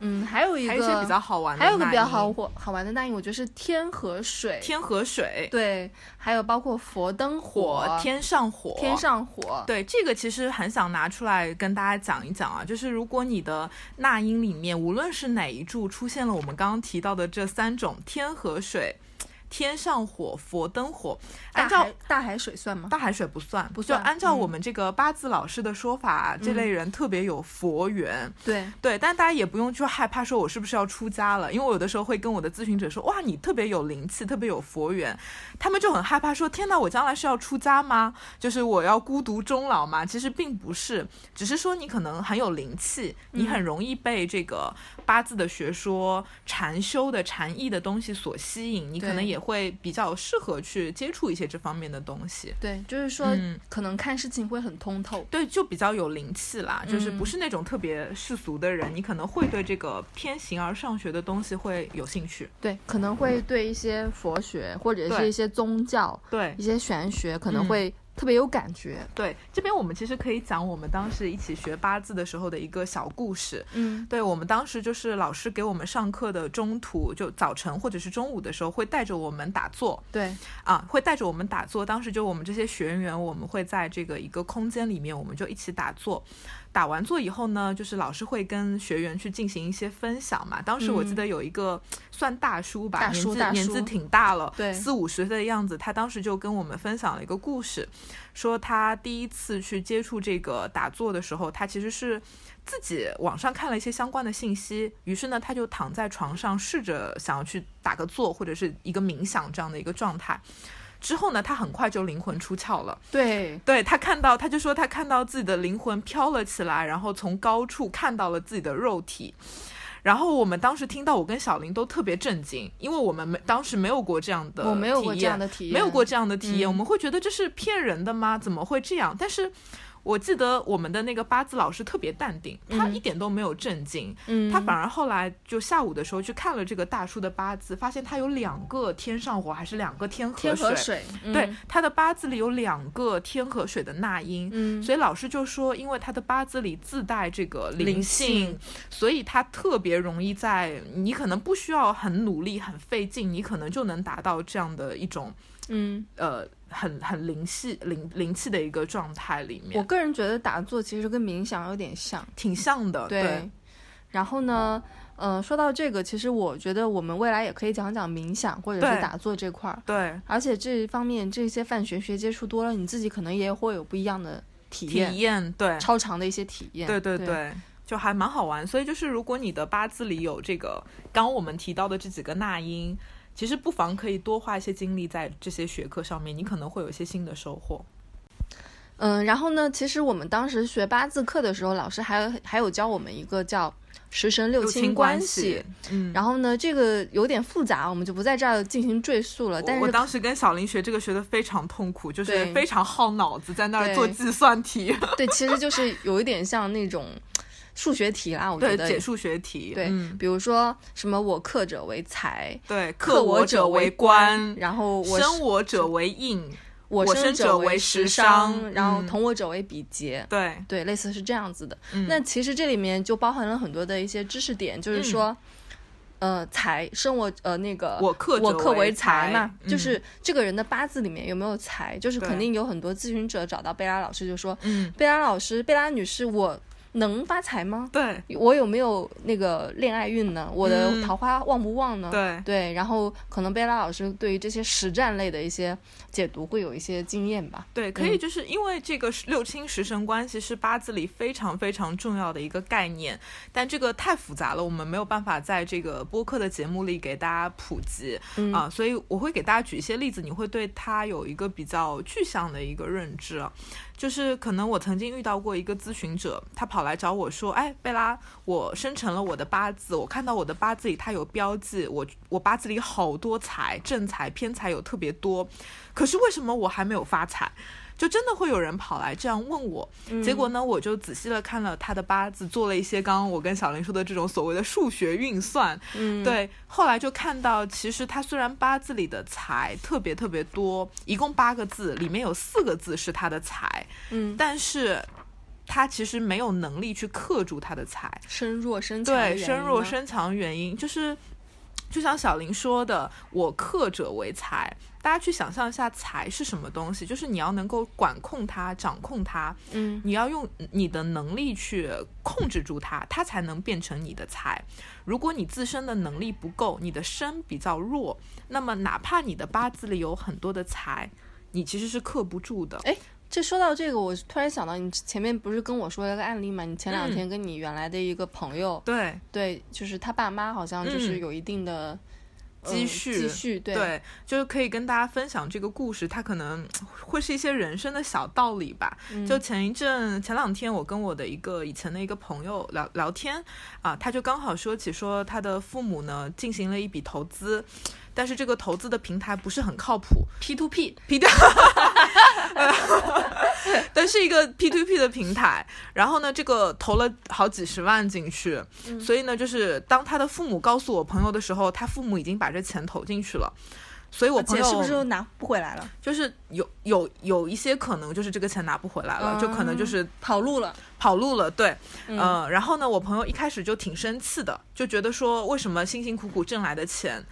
[SPEAKER 1] 嗯，还有一个
[SPEAKER 2] 还有一些比较好玩的，
[SPEAKER 1] 还有个比较好火好玩的那英，我觉得是天河水。
[SPEAKER 2] 天河水，
[SPEAKER 1] 对，还有包括佛灯
[SPEAKER 2] 火天上火，
[SPEAKER 1] 天上火。
[SPEAKER 2] 对，这个其实很想拿出来跟大家讲一讲啊，就是如果你的那音里面无论是哪一柱出现了我们刚刚提到的这三种天河水。天上火、佛灯火，按照
[SPEAKER 1] 海大海水算吗？
[SPEAKER 2] 大海水不算，
[SPEAKER 1] 不算
[SPEAKER 2] 就按照
[SPEAKER 1] 嗯
[SPEAKER 2] 我们这个八字老师的说法，这类人特别有佛缘。
[SPEAKER 1] 对，
[SPEAKER 2] 对，但大家也不用去害怕，说我是不是要出家了？因为我有的时候会跟我的咨询者说，哇，你特别有灵气，特别有佛缘，他们就很害怕说，天哪，我将来是要出家吗？就是我要孤独终老吗？其实并不是，只是说你可能很有灵气，你很容易被这个八字的学说、禅修的禅意的东西所吸引，你可能
[SPEAKER 1] 对
[SPEAKER 2] 也会比较适合去接触一些这方面的东西。
[SPEAKER 1] 对，就是说、
[SPEAKER 2] 嗯
[SPEAKER 1] 可能看事情会很通透。
[SPEAKER 2] 对，就比较有灵气啦，就是
[SPEAKER 1] 嗯
[SPEAKER 2] 不是那种特别世俗的人，你可能会对这个偏形而上学的东西会有兴趣。
[SPEAKER 1] 对，可能会对一些佛学或者是一些宗教、
[SPEAKER 2] 对
[SPEAKER 1] 一些玄学可能
[SPEAKER 2] 嗯
[SPEAKER 1] 会特别有感觉。
[SPEAKER 2] 对，这边我们其实可以讲我们当时一起学八字的时候的一个小故事。
[SPEAKER 1] 嗯
[SPEAKER 2] 对我们当时就是老师给我们上课的中途，就早晨或者是中午的时候，会带着我们打坐
[SPEAKER 1] 对，
[SPEAKER 2] 啊，会带着我们打坐。当时就我们这些学员，我们会在这个一个空间里面，我们就一起打坐。打完坐以后呢，就是老师会跟学员去进行一些分享嘛。当时我记
[SPEAKER 1] 嗯
[SPEAKER 2] 得有一个算大叔吧，年纪年纪挺大了，
[SPEAKER 1] 对
[SPEAKER 2] 四五十岁的样子。他当时就跟我们分享了一个故事，说他第一次去接触这个打坐的时候，他其实是自己网上看了一些相关的信息，于是呢，他就躺在床上试着想要去打个坐或者是一个冥想这样的一个状态。之后呢，他很快就灵魂出窍了。
[SPEAKER 1] 对，
[SPEAKER 2] 对他看到，他就说他看到自己的灵魂飘了起来，然后从高处看到了自己的肉体。然后我们当时听到，我跟小林都特别震惊，因为我们没当时没有过这样的，
[SPEAKER 1] 我没有过这样的体验，
[SPEAKER 2] 没有过这样的体验，
[SPEAKER 1] 嗯
[SPEAKER 2] 我们会觉得这是骗人的吗？怎么会这样？但是我记得我们的那个八字老师特别淡定，他
[SPEAKER 1] 嗯
[SPEAKER 2] 一点都没有震惊，
[SPEAKER 1] 嗯，
[SPEAKER 2] 他反而后来就下午的时候去看了这个大叔的八字，发现他有两个天上火，还是两个天河
[SPEAKER 1] 天河水，
[SPEAKER 2] 对
[SPEAKER 1] 嗯，
[SPEAKER 2] 他的八字里有两个天河水的纳音，
[SPEAKER 1] 嗯，
[SPEAKER 2] 所以老师就说，因为他的八字里自带这个灵
[SPEAKER 1] 灵，
[SPEAKER 2] 性。所以他特别容易在你可能不需要很努力、很费劲，你可能就能达到这样的一种
[SPEAKER 1] 嗯，
[SPEAKER 2] 呃很很灵气灵灵气的一个状态里面我，
[SPEAKER 1] 个人觉得打坐其实跟冥想有点像，
[SPEAKER 2] 挺像的。对，
[SPEAKER 1] 然后呢，呃，说到这个，其实我觉得我们未来也可以讲讲冥想或者是打坐这块儿，
[SPEAKER 2] 对
[SPEAKER 1] 而且这一方面这些泛玄学接触多了，你自己可能也会有不一样的体验，
[SPEAKER 2] 体验对
[SPEAKER 1] 超长的一些体验。
[SPEAKER 2] 对对
[SPEAKER 1] 对
[SPEAKER 2] 对。就还蛮好玩，所以就是如果你的八字里有这个刚我们提到的这几个纳音，其实不妨可以多花一些精力在这些学科上面，你可能会有一些新的收获。
[SPEAKER 1] 嗯，然后呢，其实我们当时学八字课的时候，老师还有还有教我们一个叫十神六亲
[SPEAKER 2] 亲关
[SPEAKER 1] 系。，
[SPEAKER 2] 嗯，
[SPEAKER 1] 然后呢，这个有点复杂，我们就不在这儿进行赘述了。但是
[SPEAKER 2] 我我当时跟小林学这个学的非常痛苦，就是非常耗脑子，在那儿做计算题，
[SPEAKER 1] 对，其实就是有一点像那种数学题啦，我觉
[SPEAKER 2] 对，
[SPEAKER 1] 得。
[SPEAKER 2] 解数学题，
[SPEAKER 1] 对，
[SPEAKER 2] 嗯，
[SPEAKER 1] 比如说什么我克者为财，
[SPEAKER 2] 对，
[SPEAKER 1] 克
[SPEAKER 2] 克我
[SPEAKER 1] 我者为
[SPEAKER 2] 为官，
[SPEAKER 1] 然后我
[SPEAKER 2] 生我者为印，
[SPEAKER 1] 我
[SPEAKER 2] 我生者
[SPEAKER 1] 者
[SPEAKER 2] 为
[SPEAKER 1] 时
[SPEAKER 2] 时商
[SPEAKER 1] 然后
[SPEAKER 2] 嗯。
[SPEAKER 1] 同我者为比劫。
[SPEAKER 2] 对，
[SPEAKER 1] 对，类似是这样子的。
[SPEAKER 2] 嗯。
[SPEAKER 1] 那其实这里面就包含了很多的一些知识点，就是说，呃，财生我呃那个
[SPEAKER 2] 我克
[SPEAKER 1] 我克
[SPEAKER 2] 为
[SPEAKER 1] 财嘛，
[SPEAKER 2] 嗯。
[SPEAKER 1] 就是这个人的八字里面有没有财，就是肯定有很多咨询者找到贝拉老师就说，
[SPEAKER 2] 嗯，
[SPEAKER 1] 贝拉老师，贝拉女士，我能发财吗？
[SPEAKER 2] 对
[SPEAKER 1] 我有没有那个恋爱运呢？我的
[SPEAKER 2] 嗯
[SPEAKER 1] 桃花旺不旺呢？
[SPEAKER 2] 对
[SPEAKER 1] 对，然后可能贝拉老师对于这些实战类的一些解读会有一些经验吧。
[SPEAKER 2] 对，可以，就是因为这个六亲十神关系是八字里非常非常重要的一个概念，但这个太复杂了，我们没有办法在这个播客的节目里给大家普及
[SPEAKER 1] 嗯
[SPEAKER 2] 啊，所以我会给大家举一些例子，你会对它有一个比较具象的一个认知啊。就是可能我曾经遇到过一个咨询者，他跑来找我说：“哎，贝拉，我生成了我的八字，我看到我的八字里它有标记，我我八字里好多财，正财、偏财有特别多，可是为什么我还没有发财？”就真的会有人跑来这样问我，结果呢，我就仔细的看了他的八字，做了一些刚刚我跟小林说的这种所谓的数学运算，
[SPEAKER 1] 嗯，
[SPEAKER 2] 对，后来就看到，其实他虽然八字里的财特别特别多，一共八个字，里面有四个字是他的财，
[SPEAKER 1] 嗯，
[SPEAKER 2] 但是他其实没有能力去克住他的财，
[SPEAKER 1] 身弱身强
[SPEAKER 2] 对，身弱身强原因就是，就像小林说的，我克者为财。大家去想象一下，财是什么东西？就是你要能够管控它、掌控它，
[SPEAKER 1] 嗯
[SPEAKER 2] 你要用你的能力去控制住它，它才能变成你的财。如果你自身的能力不够，你的身比较弱，那么哪怕你的八字里有很多的财，你其实是克不住的。
[SPEAKER 1] 这说到这个，我突然想到，你前面不是跟我说了个案例吗？你前两
[SPEAKER 2] 嗯
[SPEAKER 1] 天跟你原来的一个朋友，
[SPEAKER 2] 对，
[SPEAKER 1] 对，就是他爸妈好像就是
[SPEAKER 2] 嗯
[SPEAKER 1] 有一定的、呃
[SPEAKER 2] 积蓄
[SPEAKER 1] 积蓄，对，
[SPEAKER 2] 对，就是可以跟大家分享这个故事，它可能会是一些人生的小道理吧。
[SPEAKER 1] 嗯。
[SPEAKER 2] 就前一阵、前两天，我跟我的一个以前的一个朋友聊聊天啊，他就刚好说起说他的父母呢进行了一笔投资，但是这个投资的平台不是很靠谱
[SPEAKER 1] ，P to P，
[SPEAKER 2] 但是一个 P to P 的平台，然后呢，这个投了好几十万进去，
[SPEAKER 1] 嗯
[SPEAKER 2] 所以呢，就是当他的父母告诉我朋友的时候，他父母已经把这钱投进去了。所以我朋友
[SPEAKER 1] 是不是又拿不回来了？
[SPEAKER 2] 就是有有有一些可能就是这个钱拿不回来了，就可能就是
[SPEAKER 1] 跑路了？
[SPEAKER 2] 跑路了，对，
[SPEAKER 1] 嗯
[SPEAKER 2] 呃，然后呢，我朋友一开始就挺生气的，就觉得说为什么辛辛苦苦挣来的钱。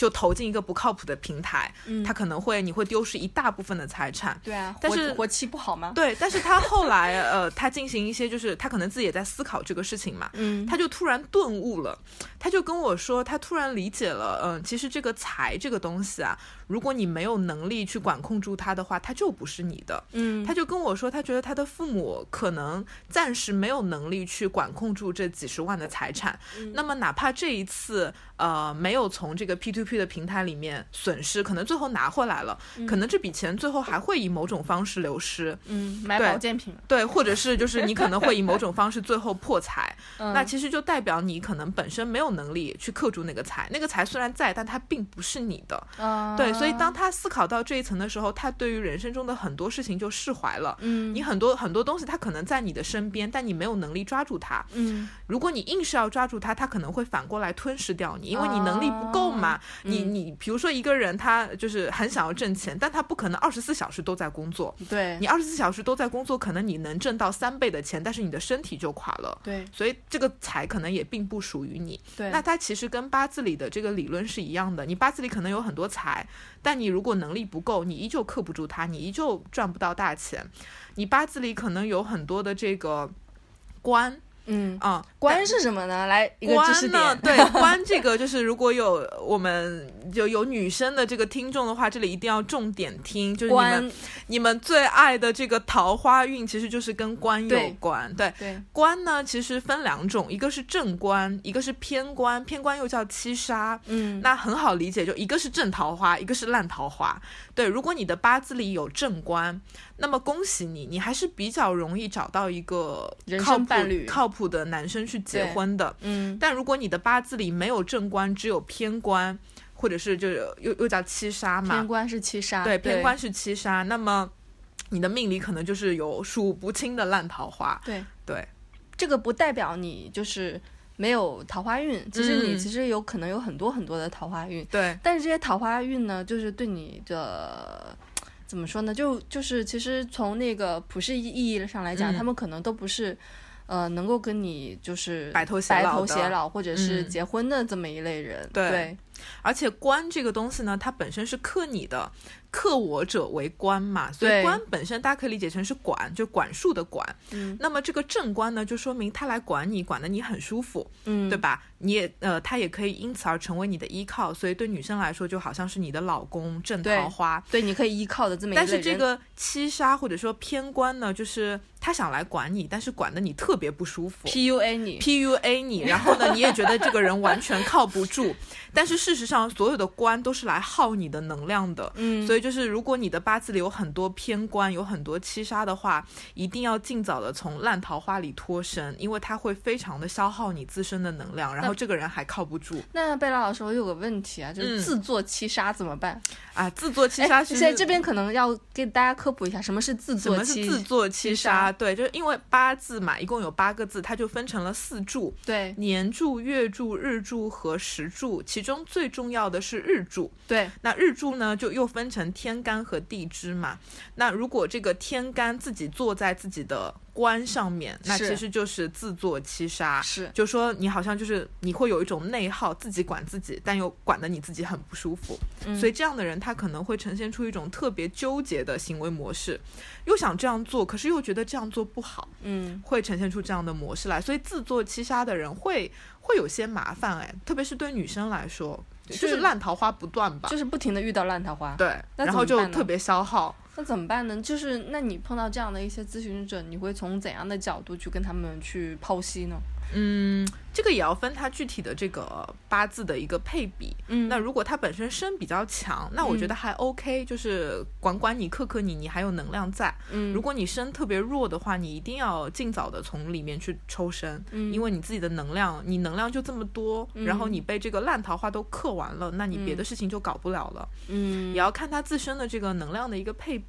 [SPEAKER 2] 就投进一个不靠谱的平台，
[SPEAKER 1] 嗯。
[SPEAKER 2] 他可能会你会丢失一大部分的财产，
[SPEAKER 1] 对啊，
[SPEAKER 2] 但是
[SPEAKER 1] 活活期不好吗？
[SPEAKER 2] 对，但是他后来呃，他进行一些就是他可能自己也在思考这个事情嘛，
[SPEAKER 1] 嗯，
[SPEAKER 2] 他就突然顿悟了，他就跟我说，他突然理解了，嗯、其实这个财这个东西啊，如果你没有能力去管控住它的话，它就不是你的。
[SPEAKER 1] 嗯，
[SPEAKER 2] 他就跟我说，他觉得他的父母可能暂时没有能力去管控住这几十万的财产，
[SPEAKER 1] 嗯
[SPEAKER 2] 那么哪怕这一次呃没有从这个 P to P 的平台里面损失，可能最后拿回来了，可能这笔钱最后还会以某种方式流失。
[SPEAKER 1] 嗯买保健品了，
[SPEAKER 2] 对，或者是就是你可能会以某种方式最后破财，
[SPEAKER 1] 嗯
[SPEAKER 2] 那其实就代表你可能本身没有能力去克住那个财，那个财虽然在，但它并不是你的。
[SPEAKER 1] 啊
[SPEAKER 2] 对，所以当他思考到这一层的时候，他对于人生中的很多事情就释怀了。
[SPEAKER 1] 嗯
[SPEAKER 2] 你很多很多东西，它可能在你的身边，但你没有能力抓住它。
[SPEAKER 1] 嗯
[SPEAKER 2] 如果你硬是要抓住它，它可能会反过来吞噬掉你，因为你能力不够嘛。
[SPEAKER 1] 哦
[SPEAKER 2] 你
[SPEAKER 1] 嗯
[SPEAKER 2] 你比如说一个人，他就是很想要挣钱，但他不可能二十四小时都在工作。
[SPEAKER 1] 对
[SPEAKER 2] 你二十四小时都在工作，可能你能挣到三倍的钱，但是你的身体就垮了。
[SPEAKER 1] 对
[SPEAKER 2] 所以这个财可能也并不属于你。那它其实跟八字里的这个理论是一样的，你八字里可能有很多财，但你如果能力不够，你依旧克不住它，你依旧赚不到大钱。你八字里可能有很多的这个官
[SPEAKER 1] 嗯
[SPEAKER 2] 啊、
[SPEAKER 1] 关是什么呢？来一个知识
[SPEAKER 2] 官呢？对，关这个就是如果有我们就有女生的这个听众的话，这里一定要重点听，就是你们你们最爱的这个桃花运，其实就是跟官有关。对，
[SPEAKER 1] 对
[SPEAKER 2] 官呢其实分两种，一个是正官，一个是偏官，偏官又叫七杀。
[SPEAKER 1] 嗯
[SPEAKER 2] 那很好理解，就一个是正桃花，一个是烂桃花。对，如果你的八字里有正官，那么恭喜你，你还是比较容易找到一个
[SPEAKER 1] 人
[SPEAKER 2] 靠谱
[SPEAKER 1] 生伴侣
[SPEAKER 2] 靠谱的男生去结婚的。
[SPEAKER 1] 嗯
[SPEAKER 2] 但如果你的八字里没有正官，只有偏官，或者是就是又又叫七杀嘛
[SPEAKER 1] 偏，官是七杀，
[SPEAKER 2] 对，偏官是七杀，那么你的命里可能就是有数不清的烂桃花。
[SPEAKER 1] 对
[SPEAKER 2] 对，
[SPEAKER 1] 这个不代表你就是没有桃花运，其实你
[SPEAKER 2] 嗯
[SPEAKER 1] 其实有可能有很多很多的桃花运，
[SPEAKER 2] 对，
[SPEAKER 1] 但是这些桃花运呢，就是对你的怎么说呢？就就是其实从那个普世意义上来讲，
[SPEAKER 2] 嗯
[SPEAKER 1] 他们可能都不是。呃，能够跟你就是
[SPEAKER 2] 白头偕
[SPEAKER 1] 白头偕老，或者是
[SPEAKER 2] 嗯。
[SPEAKER 1] 结婚的这么一类人，
[SPEAKER 2] 对。
[SPEAKER 1] 对。
[SPEAKER 2] 而且官这个东西呢，它本身是克你的，克我者为官嘛，所以官本身大家可以理解成是管，就管束的管。
[SPEAKER 1] 嗯
[SPEAKER 2] 那么这个正官呢，就说明他来管你，管的你很舒服，
[SPEAKER 1] 嗯，
[SPEAKER 2] 对吧？你也呃，他也可以因此而成为你的依靠，所以对女生来说，就好像是你的老公正桃花。
[SPEAKER 1] 对，你可以依靠的这么一个人。
[SPEAKER 2] 但是这个七杀或者说偏官呢，就是他想来管你，但是管的你特别不舒服。
[SPEAKER 1] PUA 你
[SPEAKER 2] ，PUA 你，然后呢，你也觉得这个人完全靠不住，但是事实上，所有的官都是来耗你的能量的。
[SPEAKER 1] 嗯，
[SPEAKER 2] 所以就是，如果你的八字里有很多偏官，有很多七杀的话，一定要尽早的从烂桃花里脱身，因为它会非常的消耗你自身的能量，然后这个人还靠不住
[SPEAKER 1] 那贝拉老师，我有个问题啊，就是
[SPEAKER 2] 嗯
[SPEAKER 1] 自作七杀怎么办？
[SPEAKER 2] 啊。自作七杀是，
[SPEAKER 1] 现在这边可能要给大家科普一下，什么是自作
[SPEAKER 2] 什么是？自作七
[SPEAKER 1] 杀？
[SPEAKER 2] 对，就是因为八字嘛，一共有八个字，它就分成了四柱。
[SPEAKER 1] 对
[SPEAKER 2] 年柱、月柱、日柱和时柱，其中最重要的是日柱。
[SPEAKER 1] 对，
[SPEAKER 2] 那日柱呢，就又分成天干和地支嘛。那如果这个天干自己坐在自己的官上面，那其实就是自作七杀。
[SPEAKER 1] 是
[SPEAKER 2] 就说你好像就是你会有一种内耗，自己管自己，但又管得你自己很不舒服。
[SPEAKER 1] 嗯
[SPEAKER 2] 所以这样的人，他可能会呈现出一种特别纠结的行为模式，又想这样做，可是又觉得这样做不好。
[SPEAKER 1] 嗯
[SPEAKER 2] 会呈现出这样的模式来，所以自作七杀的人会会有些麻烦哎，特别是对女生来说，就是
[SPEAKER 1] 是
[SPEAKER 2] 烂桃花不断吧，
[SPEAKER 1] 就是不停的遇到烂桃花。
[SPEAKER 2] 对，然后就特别消耗。
[SPEAKER 1] 那怎么办呢？就是那你碰到这样的一些咨询者，你会从怎样的角度去跟他们去剖析呢？
[SPEAKER 2] 嗯，这个也要分他具体的这个八字的一个配比。
[SPEAKER 1] 嗯
[SPEAKER 2] 那如果他本身身比较强，那我觉得还 OK，、就是管管你、克克你，你还有能量在。
[SPEAKER 1] 嗯，
[SPEAKER 2] 如果你身特别弱的话，你一定要尽早的从里面去抽身，
[SPEAKER 1] 嗯
[SPEAKER 2] 因为你自己的能量，你能量就这么多，然后你被这个烂桃花都克完了，那你别的事情就搞不了了。
[SPEAKER 1] 嗯
[SPEAKER 2] 也要看他自身的这个能量的一个配比，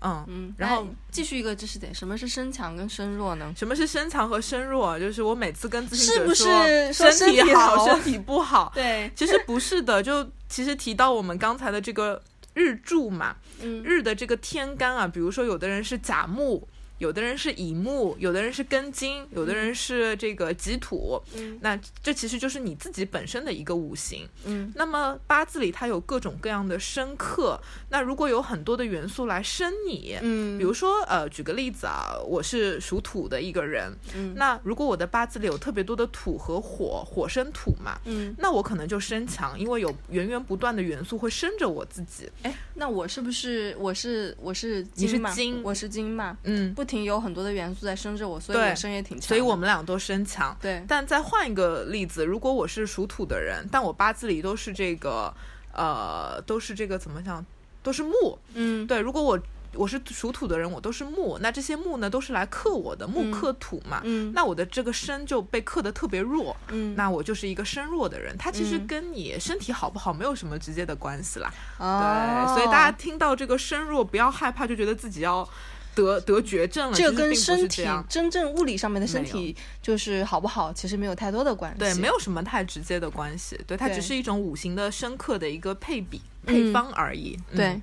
[SPEAKER 2] 嗯。
[SPEAKER 1] 嗯，
[SPEAKER 2] 然后
[SPEAKER 1] 继续一个知识点，什么是身强跟身弱呢？
[SPEAKER 2] 什么是身强和身弱？就是我每次跟咨询者
[SPEAKER 1] 是不
[SPEAKER 2] 说
[SPEAKER 1] 是
[SPEAKER 2] 身体
[SPEAKER 1] 好
[SPEAKER 2] 好，身体不好？
[SPEAKER 1] 对，
[SPEAKER 2] 其实不是的，就其实提到我们刚才的这个日柱嘛，
[SPEAKER 1] 嗯
[SPEAKER 2] 日的这个天干啊，比如说有的人是甲木，有的人是乙木，有的人是庚金，有的人是这个己土，
[SPEAKER 1] 嗯
[SPEAKER 2] 那这其实就是你自己本身的一个五行。
[SPEAKER 1] 嗯
[SPEAKER 2] 那么八字里它有各种各样的生克，那如果有很多的元素来生你，
[SPEAKER 1] 嗯，
[SPEAKER 2] 比如说呃，举个例子啊，我是属土的一个人，
[SPEAKER 1] 嗯
[SPEAKER 2] 那如果我的八字里有特别多的土和火，火生土嘛，
[SPEAKER 1] 嗯，
[SPEAKER 2] 那我可能就生强，因为有源源不断的元素会生着我自己。
[SPEAKER 1] 哎，那我是不是我是我是
[SPEAKER 2] 你是
[SPEAKER 1] 金？
[SPEAKER 2] 金
[SPEAKER 1] 我是金嘛？
[SPEAKER 2] 嗯，
[SPEAKER 1] 不停有很多的元素在生着我，所以
[SPEAKER 2] 对
[SPEAKER 1] 我身也挺强。
[SPEAKER 2] 所以我们俩都身强。
[SPEAKER 1] 对
[SPEAKER 2] 但再换一个例子，如果我是属土的人，但我八字里都是这个，呃，都是这个怎么讲，都是木。
[SPEAKER 1] 嗯
[SPEAKER 2] 对，如果我我是属土的人，我都是木，那这些木呢都是来克我的，木
[SPEAKER 1] 嗯
[SPEAKER 2] 克土嘛。
[SPEAKER 1] 嗯
[SPEAKER 2] 那我的这个身就被克的特别弱，
[SPEAKER 1] 嗯
[SPEAKER 2] 那我就是一个身弱的人。它其实
[SPEAKER 1] 嗯
[SPEAKER 2] 跟你身体好不好没有什么直接的关系啦。
[SPEAKER 1] 哦
[SPEAKER 2] 对，所以大家听到这个身弱，不要害怕，就觉得自己要得得绝症了。
[SPEAKER 1] 这个跟身体真正物理上面的身体就是好不好，其实没有太多的关系。
[SPEAKER 2] 对，没有什么太直接的关系，对，它只是一种五行的深刻的一个配比、
[SPEAKER 1] 嗯
[SPEAKER 2] 配方而已。嗯
[SPEAKER 1] 对。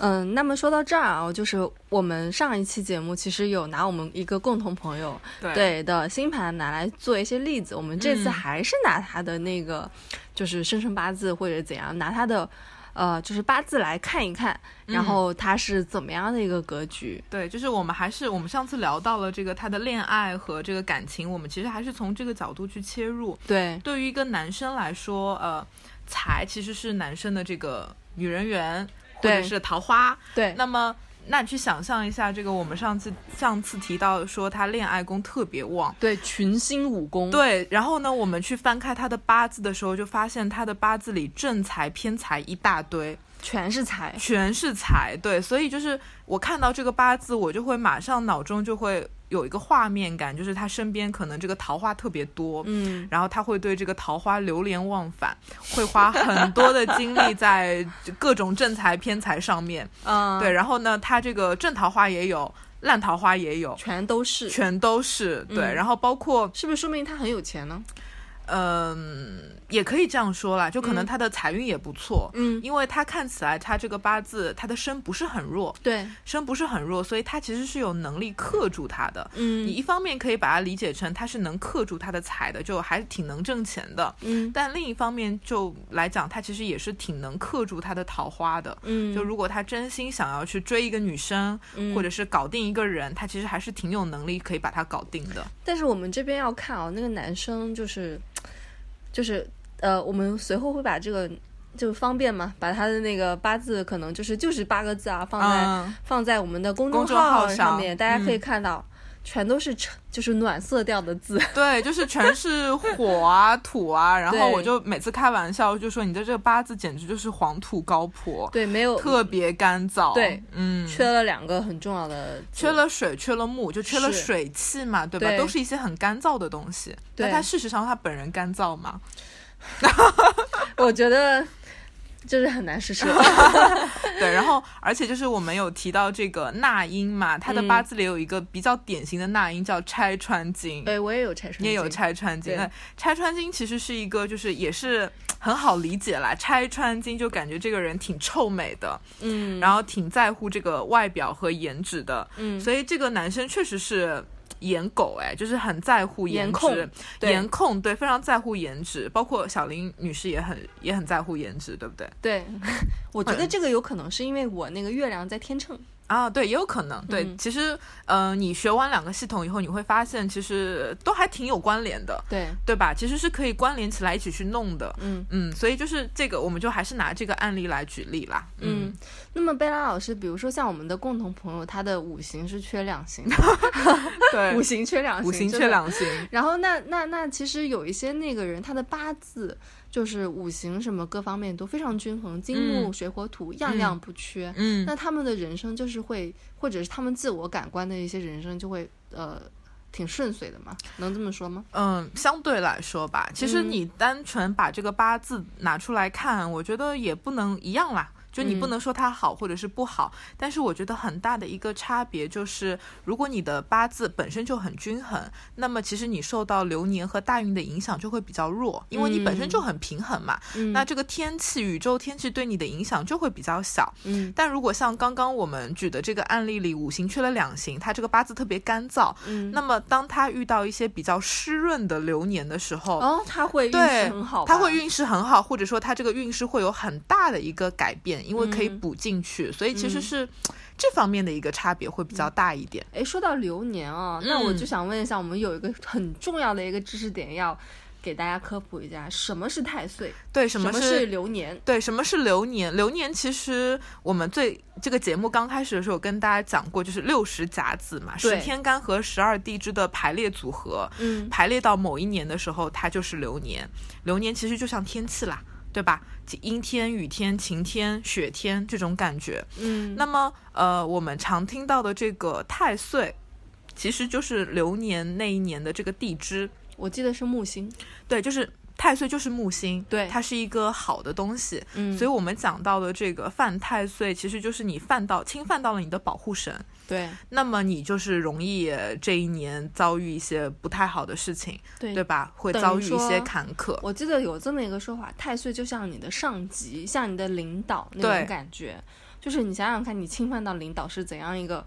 [SPEAKER 1] 嗯，那么说到这儿啊，就是我们上一期节目其实有拿我们一个共同朋友
[SPEAKER 2] 对
[SPEAKER 1] 对的星盘拿来做一些例子，我们这次
[SPEAKER 2] 嗯
[SPEAKER 1] 还是拿他的那个就是生辰八字或者怎样，拿他的呃就是八字来看一看，然
[SPEAKER 2] 嗯
[SPEAKER 1] 后他是怎么样的一个格局。
[SPEAKER 2] 对，就是我们还是我们上次聊到了这个他的恋爱和这个感情，我们其实还是从这个角度去切入。
[SPEAKER 1] 对，
[SPEAKER 2] 对于一个男生来说，呃，财其实是男生的这个女人缘或者
[SPEAKER 1] 对
[SPEAKER 2] 是桃花。
[SPEAKER 1] 对，
[SPEAKER 2] 那么，那你去想象一下，这个我们上次上次提到说他恋爱宫特别旺。
[SPEAKER 1] 对群星武功，
[SPEAKER 2] 对，然后呢，我们去翻开他的八字的时候，就发现他的八字里正财偏财一大堆，
[SPEAKER 1] 全是财。
[SPEAKER 2] 全是财。对，所以就是我看到这个八字，我就会马上脑中就会有一个画面感，就是他身边可能这个桃花特别多，
[SPEAKER 1] 嗯，
[SPEAKER 2] 然后他会对这个桃花流连忘返，会花很多的精力在各种正财偏财上面。
[SPEAKER 1] 嗯，
[SPEAKER 2] 对，，然后呢，他这个正桃花也有，烂桃花也有，
[SPEAKER 1] 全都是，
[SPEAKER 2] 全都是对。
[SPEAKER 1] 嗯
[SPEAKER 2] 然后包括
[SPEAKER 1] 是不是说明他很有钱呢？
[SPEAKER 2] 嗯、也可以这样说啦，就可能
[SPEAKER 1] 嗯
[SPEAKER 2] 他的财运也不错，
[SPEAKER 1] 嗯，
[SPEAKER 2] 因为他看起来他这个八字他的身不是很弱，
[SPEAKER 1] 对，
[SPEAKER 2] 身不是很弱，所以他其实是有能力克住他的。嗯你
[SPEAKER 1] 嗯
[SPEAKER 2] 一方面可以把它理解成他是能克住他的财的，就还挺能挣钱的。
[SPEAKER 1] 嗯
[SPEAKER 2] 但另一方面就来讲，他其实也是挺能克住他的桃花的。
[SPEAKER 1] 嗯，
[SPEAKER 2] 就如果他真心想要去追一个女生，
[SPEAKER 1] 嗯
[SPEAKER 2] 或者是搞定一个人，他其实还是挺有能力可以把他搞定的。
[SPEAKER 1] 但是我们这边要看啊，那个男生就是就是呃，我们随后会把这个就方便嘛，把他的那个八字可能就是就是八个字啊，放在、
[SPEAKER 2] 嗯，
[SPEAKER 1] 放在我们的公
[SPEAKER 2] 公众
[SPEAKER 1] 号
[SPEAKER 2] 号上
[SPEAKER 1] 面，大家可以
[SPEAKER 2] 嗯
[SPEAKER 1] 看到。全都是橙，就是暖色调的字，
[SPEAKER 2] 对，就是全是火啊、土啊，然后我就每次开玩笑就说你的这个八字简直就是黄土高坡，
[SPEAKER 1] 对，没有
[SPEAKER 2] 特别干燥。
[SPEAKER 1] 对，
[SPEAKER 2] 嗯，
[SPEAKER 1] 缺了两个很重要的，
[SPEAKER 2] 缺了水，缺了木，就缺了水气嘛，对吧？
[SPEAKER 1] 对
[SPEAKER 2] 都是一些很干燥的东西。
[SPEAKER 1] 对
[SPEAKER 2] 那他事实上他本人干燥吗？
[SPEAKER 1] 我觉得就是很难实施。
[SPEAKER 2] 对，然后而且就是我们有提到这个纳音嘛，他的
[SPEAKER 1] 嗯
[SPEAKER 2] 八字里有一个比较典型的纳音叫拆穿经。
[SPEAKER 1] 对，我也有拆穿，
[SPEAKER 2] 你也有，拆穿金，
[SPEAKER 1] 对
[SPEAKER 2] 那拆穿金其实是一个，就是也是很好理解啦。拆穿金就感觉这个人挺臭美的，
[SPEAKER 1] 嗯，
[SPEAKER 2] 然后挺在乎这个外表和颜值的，
[SPEAKER 1] 嗯，
[SPEAKER 2] 所以这个男生确实是颜狗哎，就是很在乎颜值，
[SPEAKER 1] 颜控对
[SPEAKER 2] 非常在乎颜值，包括小林女士也很也很在乎颜值，对不对？
[SPEAKER 1] 对，我觉得这个有可能是因为我那个月亮在天秤，
[SPEAKER 2] 啊，对，也有可能。对，
[SPEAKER 1] 嗯
[SPEAKER 2] 其实，呃，你学完两个系统以后，你会发现其实都还挺有关联的，
[SPEAKER 1] 对，
[SPEAKER 2] 对吧？其实是可以关联起来一起去弄的。
[SPEAKER 1] 嗯
[SPEAKER 2] 嗯，所以就是这个，我们就还是拿这个案例来举例啦。
[SPEAKER 1] 嗯，那么贝拉老师，比如说像我们的共同朋友，他的五行是缺两行的，
[SPEAKER 2] 对，
[SPEAKER 1] 五行缺两行，
[SPEAKER 2] 五行缺两行。
[SPEAKER 1] 然后那那那其实有一些那个人，他的八字就是五行什么各方面都非常均衡，金木
[SPEAKER 2] 嗯
[SPEAKER 1] 水火土样样不缺。
[SPEAKER 2] 嗯，
[SPEAKER 1] 那他们的人生就是会，或者是他们自我感官的一些人生就会呃挺顺遂的嘛，能这么说吗？
[SPEAKER 2] 嗯，相对来说吧，其实
[SPEAKER 1] 嗯
[SPEAKER 2] 你单纯把这个八字拿出来看，我觉得也不能一样啦。就你不
[SPEAKER 1] 嗯
[SPEAKER 2] 能说它好或者是不好，但是我觉得很大的一个差别就是，如果你的八字本身就很均衡，那么其实你受到流年和大运的影响就会比较弱，因为你本身就很平衡嘛。
[SPEAKER 1] 嗯，
[SPEAKER 2] 那这个天气、宇宙天气对你的影响就会比较小。
[SPEAKER 1] 嗯
[SPEAKER 2] 但如果像刚刚我们举的这个案例里，五行缺了两行，它这个八字特别干燥，
[SPEAKER 1] 嗯，
[SPEAKER 2] 那么当它遇到一些比较湿润的流年的时候，
[SPEAKER 1] 哦，它会运
[SPEAKER 2] 对
[SPEAKER 1] 势很好
[SPEAKER 2] 它，会运势很好，或者说它这个运势会有很大的一个改变，因为可以
[SPEAKER 1] 嗯
[SPEAKER 2] 补进去，所以其实
[SPEAKER 1] 嗯
[SPEAKER 2] 是这方面的一个差别会比较大一点。
[SPEAKER 1] 哎，说到流年啊，那我就
[SPEAKER 2] 嗯
[SPEAKER 1] 想问一下，我们有一个很重要的一个知识点要给大家科普一下，什么是太岁？
[SPEAKER 2] 对，什么
[SPEAKER 1] 什么是流年？
[SPEAKER 2] 对，什么是流年？流年其实我们最这个节目刚开始的时候跟大家讲过，就是六十甲子嘛，十天干和十二地支的排列组合，
[SPEAKER 1] 嗯
[SPEAKER 2] 排列到某一年的时候，它就是流年。流年其实就像天气啦，对吧？阴天、雨天、晴天、雪天这种感觉。
[SPEAKER 1] 嗯，
[SPEAKER 2] 那么，呃，我们常听到的这个太岁，其实就是流年那一年的这个地支。
[SPEAKER 1] 我记得是木星。
[SPEAKER 2] 对，就是太岁就是木星，
[SPEAKER 1] 对
[SPEAKER 2] 它是一个好的东西。
[SPEAKER 1] 嗯，
[SPEAKER 2] 所以我们讲到的这个犯太岁，其实就是你犯到侵犯到了你的保护神，
[SPEAKER 1] 对
[SPEAKER 2] 那么你就是容易这一年遭遇一些不太好的事情，
[SPEAKER 1] 对
[SPEAKER 2] 对吧？会遭遇一些坎坷。
[SPEAKER 1] 我记得有这么一个说法，太岁就像你的上级，像你的领导那种感觉。就是你想想看，你侵犯到领导是怎样一个，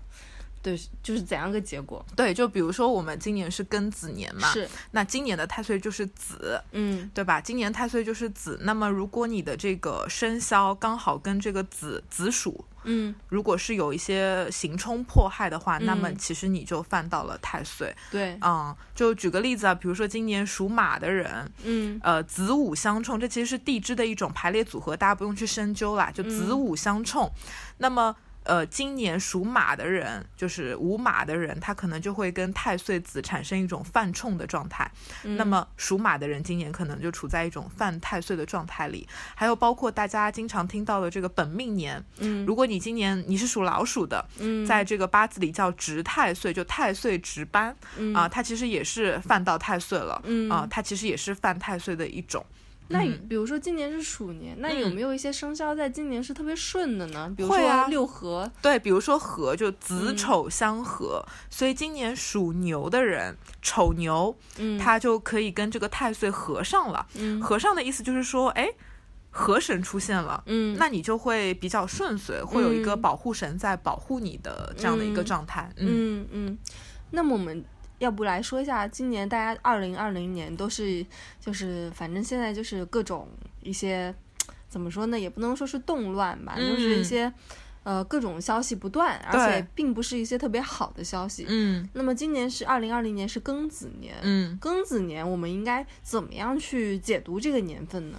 [SPEAKER 1] 对，就是怎样个结果？
[SPEAKER 2] 对，就比如说我们今年是庚子年嘛，
[SPEAKER 1] 是，
[SPEAKER 2] 那今年的太岁就是子，
[SPEAKER 1] 嗯
[SPEAKER 2] 对吧？今年太岁就是子，那么如果你的这个生肖刚好跟这个子子鼠，
[SPEAKER 1] 嗯，
[SPEAKER 2] 如果是有一些刑冲迫害的话，那么
[SPEAKER 1] 嗯
[SPEAKER 2] 其实你就犯到了太岁。
[SPEAKER 1] 对，
[SPEAKER 2] 嗯，就举个例子啊，比如说今年属马的人，
[SPEAKER 1] 嗯
[SPEAKER 2] 呃，子午相冲，这其实是地支的一种排列组合，大家不用去深究啦，就子
[SPEAKER 1] 嗯
[SPEAKER 2] 午相冲。那么，呃，今年属马的人，就是午马的人，他可能就会跟太岁子产生一种犯冲的状态。
[SPEAKER 1] 嗯
[SPEAKER 2] 那么属马的人今年可能就处在一种犯太岁的状态里。还有包括大家经常听到的这个本命年，
[SPEAKER 1] 嗯
[SPEAKER 2] 如果你今年你是属老鼠的，
[SPEAKER 1] 嗯
[SPEAKER 2] 在这个八字里叫值太岁，就太岁值班啊、
[SPEAKER 1] 嗯
[SPEAKER 2] 它其实也是犯到太岁了。
[SPEAKER 1] 嗯
[SPEAKER 2] 啊、它其实也是犯太岁的一种。
[SPEAKER 1] 那
[SPEAKER 2] 嗯。
[SPEAKER 1] 比如说今年是鼠年，那有
[SPEAKER 2] 嗯
[SPEAKER 1] 没有一些生肖在今年是特别顺的呢？比如
[SPEAKER 2] 会啊。
[SPEAKER 1] 说六合，
[SPEAKER 2] 对，比如说合就子
[SPEAKER 1] 嗯。
[SPEAKER 2] 丑相合，所以今年属牛的人，丑牛，
[SPEAKER 1] 嗯，
[SPEAKER 2] 他就可以跟这个太岁合上了。
[SPEAKER 1] 嗯。
[SPEAKER 2] 合上的意思就是说，哎，河神出现了。
[SPEAKER 1] 嗯，
[SPEAKER 2] 那你就会比较顺遂，会有一个
[SPEAKER 1] 嗯。
[SPEAKER 2] 保护神在保护你的这样的一个
[SPEAKER 1] 嗯。
[SPEAKER 2] 状态。嗯。
[SPEAKER 1] 嗯嗯，那么我们要不来说一下，今年大家二零二零年都是就是反正现在就是各种一些怎么说呢，也不能说是动乱吧，就是一
[SPEAKER 2] 嗯
[SPEAKER 1] 些呃各种消息不断，而且并不是一些特别好的消息。
[SPEAKER 2] 嗯
[SPEAKER 1] 那么今年是二零二零年是庚子年，
[SPEAKER 2] 嗯
[SPEAKER 1] 庚子年我们应该怎么样去解读这个年份呢？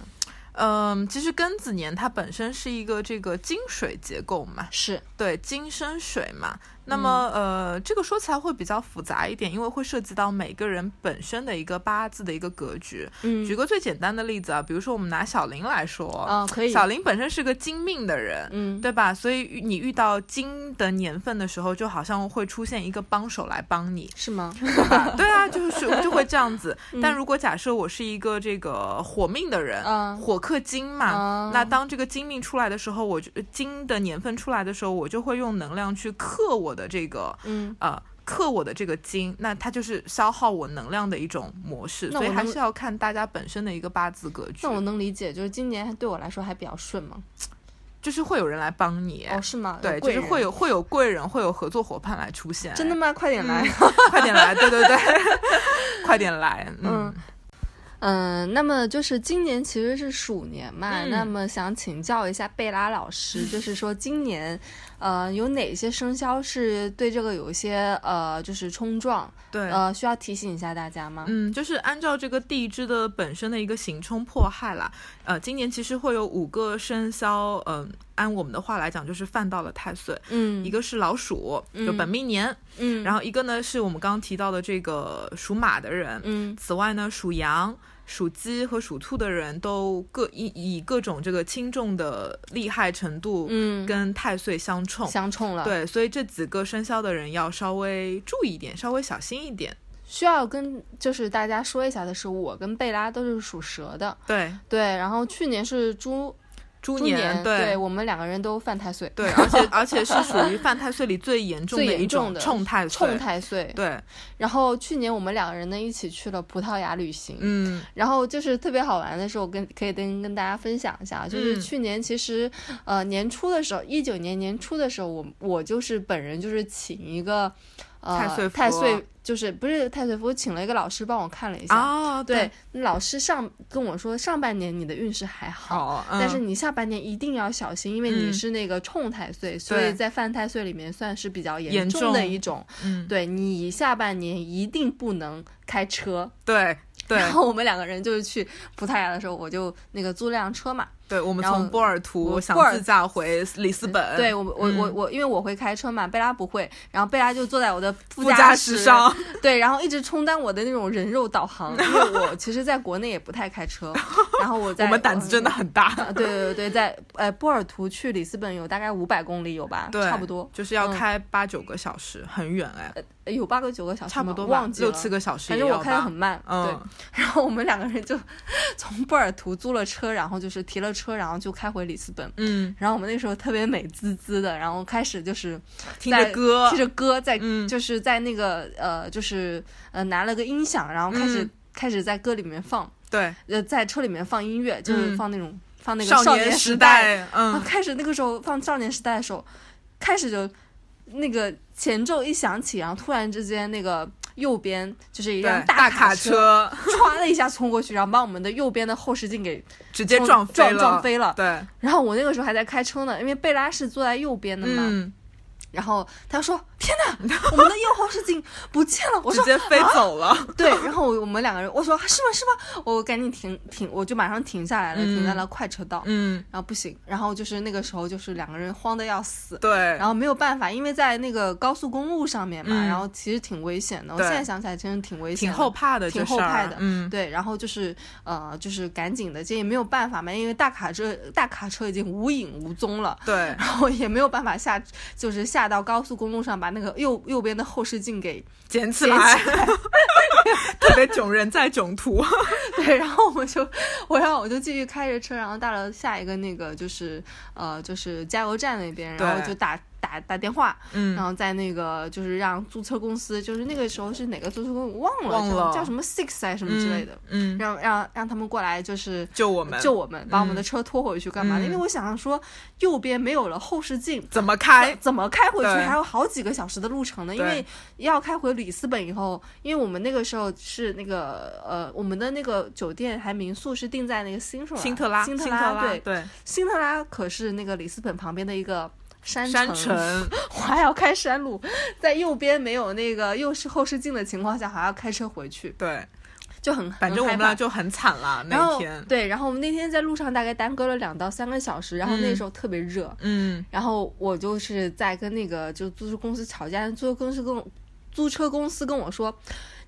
[SPEAKER 2] 嗯，其实庚子年它本身是一个这个金水结构嘛，
[SPEAKER 1] 是，
[SPEAKER 2] 对，金生水嘛。那么，呃，这个说起来会比较复杂一点，因为会涉及到每个人本身的一个八字的一个格局。
[SPEAKER 1] 嗯，
[SPEAKER 2] 举个最简单的例子啊，比如说我们拿小林来说，
[SPEAKER 1] 啊、可以，
[SPEAKER 2] 小林本身是个金命的人，
[SPEAKER 1] 嗯，
[SPEAKER 2] 对吧？所以你遇到金的年份的时候，就好像会出现一个帮手来帮你，
[SPEAKER 1] 是吗？
[SPEAKER 2] 对吧？对啊，就是就会这样子。
[SPEAKER 1] 嗯
[SPEAKER 2] 但如果假设我是一个这个火命的人，
[SPEAKER 1] 嗯
[SPEAKER 2] 火克金嘛，
[SPEAKER 1] 嗯
[SPEAKER 2] 那当这个金命出来的时候，我金的年份出来的时候，我就会用能量去克我的这个
[SPEAKER 1] 嗯，
[SPEAKER 2] 呃。克我的这个金，那它就是消耗我能量的一种模式，所以还是要看大家本身的一个八字格局。
[SPEAKER 1] 那我能理解，就是今年对我来说还比较顺吗？
[SPEAKER 2] 就是会有人来帮你，
[SPEAKER 1] 哦，是吗？
[SPEAKER 2] 对，就是会有会有贵人，会有合作伙伴来出现。
[SPEAKER 1] 真的吗？快点来。
[SPEAKER 2] 快点来，对对对，快点来，嗯
[SPEAKER 1] 嗯，那么就是今年其实是鼠年嘛，
[SPEAKER 2] 嗯
[SPEAKER 1] 那么想请教一下贝拉老师，就是说今年，呃，有哪些生肖是对这个有一些呃，就是冲撞，
[SPEAKER 2] 对，
[SPEAKER 1] 呃，需要提醒一下大家吗？
[SPEAKER 2] 嗯，就是按照这个地支的本身的一个刑冲迫害啦，呃，今年其实会有五个生肖，嗯、按我们的话来讲，就是犯到了太岁，
[SPEAKER 1] 嗯，
[SPEAKER 2] 一个是老鼠，就本命年，
[SPEAKER 1] 嗯，
[SPEAKER 2] 然后一个呢是我们刚刚提到的这个属马的人，
[SPEAKER 1] 嗯。
[SPEAKER 2] 此外呢，属羊、属鸡和属兔的人都各以以各种这个轻重的厉害程度，
[SPEAKER 1] 嗯，
[SPEAKER 2] 跟太岁相冲。
[SPEAKER 1] 相冲了，，
[SPEAKER 2] 对，所以这几个生肖的人要稍微注意一点，稍微小心一点。
[SPEAKER 1] 需要跟就是大家说一下的是，我跟贝拉都是属蛇的，
[SPEAKER 2] 对，
[SPEAKER 1] 对，然后去年是猪
[SPEAKER 2] 猪
[SPEAKER 1] 猪年，
[SPEAKER 2] 对。
[SPEAKER 1] 我们两个人都犯太岁，
[SPEAKER 2] 对，而且而且是属于犯太岁里最严重
[SPEAKER 1] 最
[SPEAKER 2] 的一种冲太岁。
[SPEAKER 1] 冲太岁，
[SPEAKER 2] 对，
[SPEAKER 1] 然后去年我们两个人呢一起去了葡萄牙旅行，
[SPEAKER 2] 嗯。
[SPEAKER 1] 然后就是特别好玩的是，我跟可以跟跟大家分享一下，就是
[SPEAKER 2] 嗯。
[SPEAKER 1] 去年其实呃年初的时候，一九年年初的时候，我我就是本人就是请一个呃
[SPEAKER 2] 太岁
[SPEAKER 1] 太岁就是不是太岁符，我请了一个老师帮我看了一下，
[SPEAKER 2] 啊，
[SPEAKER 1] 对，老师上跟我说上半年你的运势还好。但是你下半年一定要小心，因为你
[SPEAKER 2] 嗯
[SPEAKER 1] 是那个冲太岁，所以在犯太岁里面算是比较
[SPEAKER 2] 严
[SPEAKER 1] 严重的一种。
[SPEAKER 2] 嗯，
[SPEAKER 1] 对你下半年一定不能开车。
[SPEAKER 2] 对对
[SPEAKER 1] 然后我们两个人就是去葡萄牙的时候，我就那个租辆车嘛。
[SPEAKER 2] 对，我们从波尔图想自驾回里斯本，
[SPEAKER 1] 对我我我
[SPEAKER 2] 嗯。
[SPEAKER 1] 我，因为我会开车嘛，贝拉不会，然后贝拉就坐在我的副
[SPEAKER 2] 副驾
[SPEAKER 1] 驶
[SPEAKER 2] 驶上，
[SPEAKER 1] 对，然后一直充当我的那种人肉导航，因为我其实在国内也不太开车，然后我 在
[SPEAKER 2] 我们胆子真的很大，
[SPEAKER 1] 啊对对对对，在呃波尔图去里斯本有大概五百公里有吧，
[SPEAKER 2] 对，
[SPEAKER 1] 差不多，
[SPEAKER 2] 就是要
[SPEAKER 1] 嗯。
[SPEAKER 2] 开八九个小时，很远哎，
[SPEAKER 1] 呃有八个九个小时，
[SPEAKER 2] 差不多吧
[SPEAKER 1] 忘，记了
[SPEAKER 2] 六七个小时
[SPEAKER 1] 反正我开的很慢，对。
[SPEAKER 2] 嗯，，
[SPEAKER 1] 然后我们两个人就 从波尔图租了车，然后就是提了车，然后就开回里斯本。
[SPEAKER 2] 嗯，
[SPEAKER 1] 然后我们那时候特别美滋滋的，然后开始就是
[SPEAKER 2] 听着歌
[SPEAKER 1] 听，着歌，在、
[SPEAKER 2] 嗯。
[SPEAKER 1] 就是在那个呃，就是呃拿了个音响，然后开始、
[SPEAKER 2] 嗯。
[SPEAKER 1] 开始在歌里面放，
[SPEAKER 2] 对，
[SPEAKER 1] 呃，在车里面放音乐，就是
[SPEAKER 2] 嗯
[SPEAKER 1] 放那种、放那个
[SPEAKER 2] 少
[SPEAKER 1] 年
[SPEAKER 2] 时
[SPEAKER 1] 代。
[SPEAKER 2] 嗯，
[SPEAKER 1] 开始那个时候放少年时代的时候，开始就那个前奏一响起，然后突然之间那个右边就是一辆，
[SPEAKER 2] 大
[SPEAKER 1] 卡
[SPEAKER 2] 车
[SPEAKER 1] 歘 的一下冲过去，然后把我们的右边的后视镜给
[SPEAKER 2] 直接撞飞了，
[SPEAKER 1] 撞撞飞了。
[SPEAKER 2] 对，
[SPEAKER 1] 然后我那个时候还在开车呢，因为贝拉是坐在右边的嘛。
[SPEAKER 2] 嗯，
[SPEAKER 1] 然后他说：“天哪，我们的右后视镜不见了！”我说
[SPEAKER 2] 直接飞走了，：“
[SPEAKER 1] 对。”然后我们两个人，我说：“是吗？是吗？”我赶紧停停，我就马上停下来了，
[SPEAKER 2] 嗯
[SPEAKER 1] 停在了快车道。
[SPEAKER 2] 嗯，
[SPEAKER 1] 然后不行，然后就是那个时候就是两个人慌的要死。
[SPEAKER 2] 对，
[SPEAKER 1] 然后没有办法，因为在那个高速公路上面嘛，
[SPEAKER 2] 嗯
[SPEAKER 1] 然后其实挺危险的。我现在想起来，真的挺危险的，
[SPEAKER 2] 挺后怕的，
[SPEAKER 1] 挺后怕的
[SPEAKER 2] 嗯，
[SPEAKER 1] 对，然后就是呃，就是赶紧的，这也没有办法嘛，因为大卡车大卡车已经无影无踪了，
[SPEAKER 2] 对，
[SPEAKER 1] 然后也没有办法下，就是下到高速公路上把那个右右边的后视镜给
[SPEAKER 2] 捡起来。特 特别囧人在囧途。
[SPEAKER 1] 对，然后我们就，我然后我就继续开着车，然后到了下一个那个就是呃就是加油站那边，然后就打打打电话，
[SPEAKER 2] 嗯
[SPEAKER 1] 然后在那个就是让租车公司，就是那个时候是哪个租车公司我忘了，叫
[SPEAKER 2] 忘了
[SPEAKER 1] 叫什么 Six 还是什么之类的，
[SPEAKER 2] 嗯，嗯
[SPEAKER 1] 让让让他们过来就是
[SPEAKER 2] 救我们，
[SPEAKER 1] 救我们，把我们的
[SPEAKER 2] 嗯
[SPEAKER 1] 车拖回去干嘛的？
[SPEAKER 2] 嗯
[SPEAKER 1] 因为我想说右边没有了后视镜。
[SPEAKER 2] 怎么开？
[SPEAKER 1] 怎么开回去？还有好几个小时的路程呢。因为要开回里斯本以后，因为我们那个时候是那个呃，我们的那个酒店还民宿是定在那个新特拉
[SPEAKER 2] 辛特拉，
[SPEAKER 1] 新特
[SPEAKER 2] 拉，
[SPEAKER 1] 对，
[SPEAKER 2] 对，
[SPEAKER 1] 新特拉可是那个里斯本旁边的一个山
[SPEAKER 2] 山城，
[SPEAKER 1] 我还要开山路，在右边没有那个右视后视镜的情况下，还要开车回去，
[SPEAKER 2] 对，
[SPEAKER 1] 就很
[SPEAKER 2] 反正我们俩就很惨了那天。
[SPEAKER 1] 对，然后我们那天在路上大概耽搁了两到三个小时，然后那时候特别热，
[SPEAKER 2] 嗯，
[SPEAKER 1] 然后我就是在跟那个就租车公司吵架，租车公司跟我租车公司跟我说，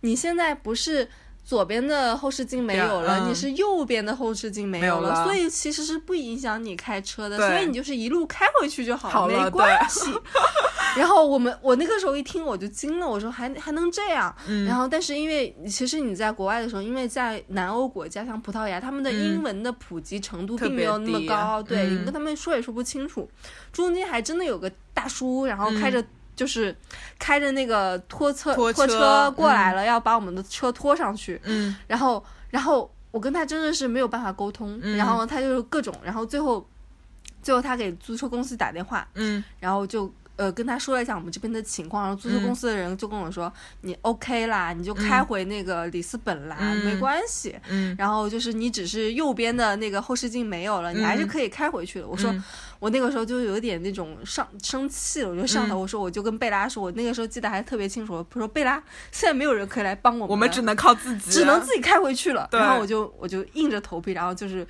[SPEAKER 1] 你现在不是。左边的后视镜没有了，
[SPEAKER 2] 嗯
[SPEAKER 1] 你是右边的后视镜没有了，
[SPEAKER 2] 没有了
[SPEAKER 1] 所以其实是不影响你开车的，所以你就是一路开回去就好
[SPEAKER 2] 好了
[SPEAKER 1] 没关系。然后我们我那个时候一听我就惊了，我说还还能这样？
[SPEAKER 2] 嗯
[SPEAKER 1] 然后但是因为其实你在国外的时候，因为在南欧国家像葡萄牙，他们的英文的普及程度并没有那么
[SPEAKER 2] 低
[SPEAKER 1] 高，对，跟他们说也说不清楚。中间还真的有个大叔，然后开着、就是开着那个拖车
[SPEAKER 2] 拖
[SPEAKER 1] 拖
[SPEAKER 2] 车
[SPEAKER 1] 过来了，要把我们的车拖上去，
[SPEAKER 2] 嗯。
[SPEAKER 1] 然后然后我跟他真的是没有办法沟通，
[SPEAKER 2] 嗯
[SPEAKER 1] 然后他就是各种，然后最后最后他给租车公司打电话，
[SPEAKER 2] 嗯。
[SPEAKER 1] 然后就呃跟他说了一下我们这边的情况，然后租车公司的人就跟我说、你 OK 啦，你就开回那个里斯本啦，
[SPEAKER 2] 嗯。
[SPEAKER 1] 没关系。
[SPEAKER 2] 嗯，
[SPEAKER 1] 然后就是你只是右边的那个后视镜没有了，你还是
[SPEAKER 2] 嗯。
[SPEAKER 1] 可以开回去的。我说、
[SPEAKER 2] 嗯。
[SPEAKER 1] 我那个时候就有点那种上生气了，我就上头，
[SPEAKER 2] 嗯。
[SPEAKER 1] 我说我就跟贝拉说，我那个时候记得还特别清楚，我说贝拉，现在没有人可以来帮我们，
[SPEAKER 2] 我们只能靠自己，
[SPEAKER 1] 只能自己开回去了。然后我就我就硬着头皮，然后就是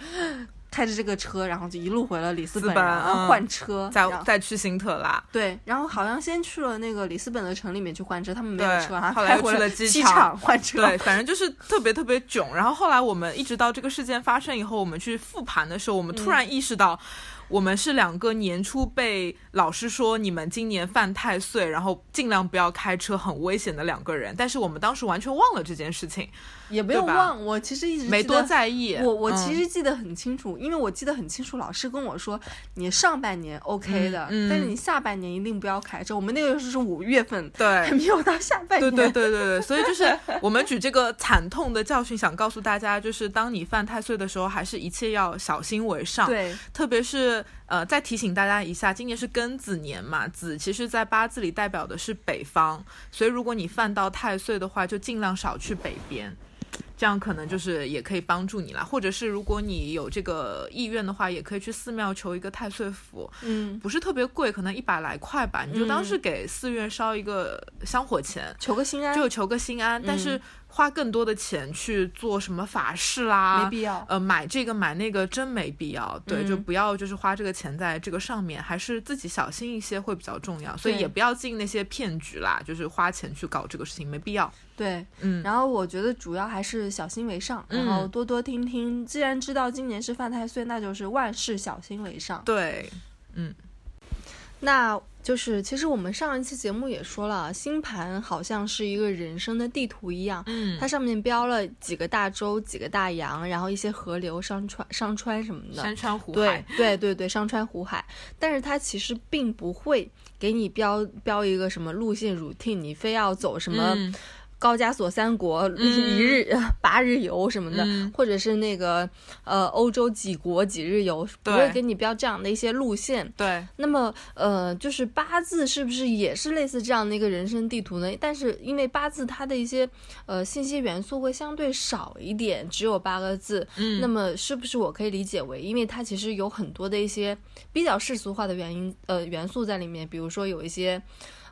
[SPEAKER 1] 开着这个车，然后就一路回了里斯本，
[SPEAKER 2] 斯本
[SPEAKER 1] 然后
[SPEAKER 2] 嗯
[SPEAKER 1] 换车，
[SPEAKER 2] 再再去辛特拉。
[SPEAKER 1] 对，然后好像先去了那个里斯本的城里面去换车，他们没有车，然后
[SPEAKER 2] 后来去了机
[SPEAKER 1] 机
[SPEAKER 2] 场
[SPEAKER 1] 换车。
[SPEAKER 2] 对，反正就是特别特别囧。然后后来我们一直到这个事件发生以后，我们去复盘的时候，我们突然意识到，我们是两个年初被老师说你们今年犯太岁，然后尽量不要开车，很危险的两个人。但是我们当时完全忘了这件事情，
[SPEAKER 1] 也没有忘，我其实一直
[SPEAKER 2] 没多在意。
[SPEAKER 1] 我我
[SPEAKER 2] 嗯
[SPEAKER 1] 其实记得很清楚，因为我记得很清楚，老师跟我说，你上半年 OK 的，
[SPEAKER 2] 嗯嗯
[SPEAKER 1] 但是你下半年一定不要开车。我们那个时候是五月份，
[SPEAKER 2] 对还。
[SPEAKER 1] 没有到下半
[SPEAKER 2] 对
[SPEAKER 1] 年。
[SPEAKER 2] 对对对对，所以就是我们举这个惨痛的教训，想告诉大家，就是当你犯太岁的时候，还是一切要小心为上。
[SPEAKER 1] 对
[SPEAKER 2] 特别是呃，再提醒大家一下，今年是庚子年嘛，子其实在八字里代表的是北方，所以如果你犯到太岁的话，就尽量少去北边。这样可能就是也可以帮助你啦，或者是如果你有这个意愿的话，也可以去寺庙求一个太岁符，
[SPEAKER 1] 嗯，
[SPEAKER 2] 不是特别贵，可能一百来块吧，你就当是给寺院烧一个香火钱，
[SPEAKER 1] 求个心安，
[SPEAKER 2] 就求个心安。但是花更多的钱去做什么法事啦，
[SPEAKER 1] 没必要。
[SPEAKER 2] 呃，买这个买那个真没必要，对，
[SPEAKER 1] 嗯
[SPEAKER 2] 就不要就是花这个钱在这个上面，还是自己小心一些会比较重要。所以也不要进那些骗局啦，就是花钱去搞这个事情没必要。
[SPEAKER 1] 对，
[SPEAKER 2] 嗯，
[SPEAKER 1] 然后我觉得主要还是小心为上，然后
[SPEAKER 2] 嗯
[SPEAKER 1] 多多听听。既然知道今年是犯太岁，那就是万事小心为上。
[SPEAKER 2] 对，嗯
[SPEAKER 1] 那就是其实我们上一期节目也说了，星盘好像是一个人生的地图一样，
[SPEAKER 2] 嗯
[SPEAKER 1] 它上面标了几个大洲、几个大洋，然后一些河流、商川、商川什么的。
[SPEAKER 2] 山川湖
[SPEAKER 1] 对
[SPEAKER 2] 海，
[SPEAKER 1] 对对对，商川湖海，但是它其实并不会给你标标一个什么路线 routine，你非要走什么
[SPEAKER 2] 嗯
[SPEAKER 1] 高加索三国、一日 八日游什么的，
[SPEAKER 2] 嗯
[SPEAKER 1] 或者是那个呃欧洲几国几日游，不会给你标这样的一些路线。
[SPEAKER 2] 对，
[SPEAKER 1] 那么，呃，就是八字是不是也是类似这样的一个人生地图呢？但是因为八字它的一些呃信息元素会相对少一点，只有八个字。
[SPEAKER 2] 嗯，
[SPEAKER 1] 那么是不是我可以理解为，因为它其实有很多的一些比较世俗化的原因呃元素在里面，比如说有一些。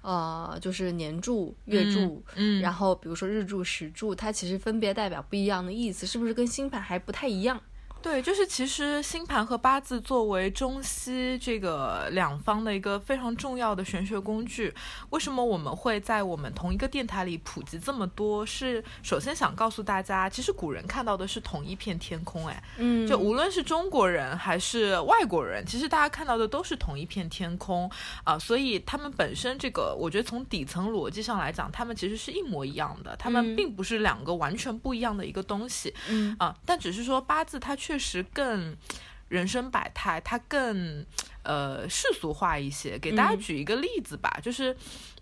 [SPEAKER 1] 呃，就是年柱、月柱，
[SPEAKER 2] 嗯，
[SPEAKER 1] 然后比如说日柱、时柱，它其实分别代表不一样的意思，是不是跟星盘还不太一样？
[SPEAKER 2] 对，就是其实星盘和八字作为中西这个两方的一个非常重要的玄学工具，为什么我们会在我们同一个电台里普及这么多？是首先想告诉大家，其实古人看到的是同一片天空，哎，
[SPEAKER 1] 嗯
[SPEAKER 2] 就无论是中国人还是外国人，其实大家看到的都是同一片天空啊、所以他们本身这个，我觉得从底层逻辑上来讲，他们其实是一模一样的，他们
[SPEAKER 1] 嗯
[SPEAKER 2] 并不是两个完全不一样的一个东西。
[SPEAKER 1] 嗯
[SPEAKER 2] 啊，但只是说八字它确确实更人生百态，它更呃世俗化一些。给大家
[SPEAKER 1] 嗯
[SPEAKER 2] 举一个例子吧，就是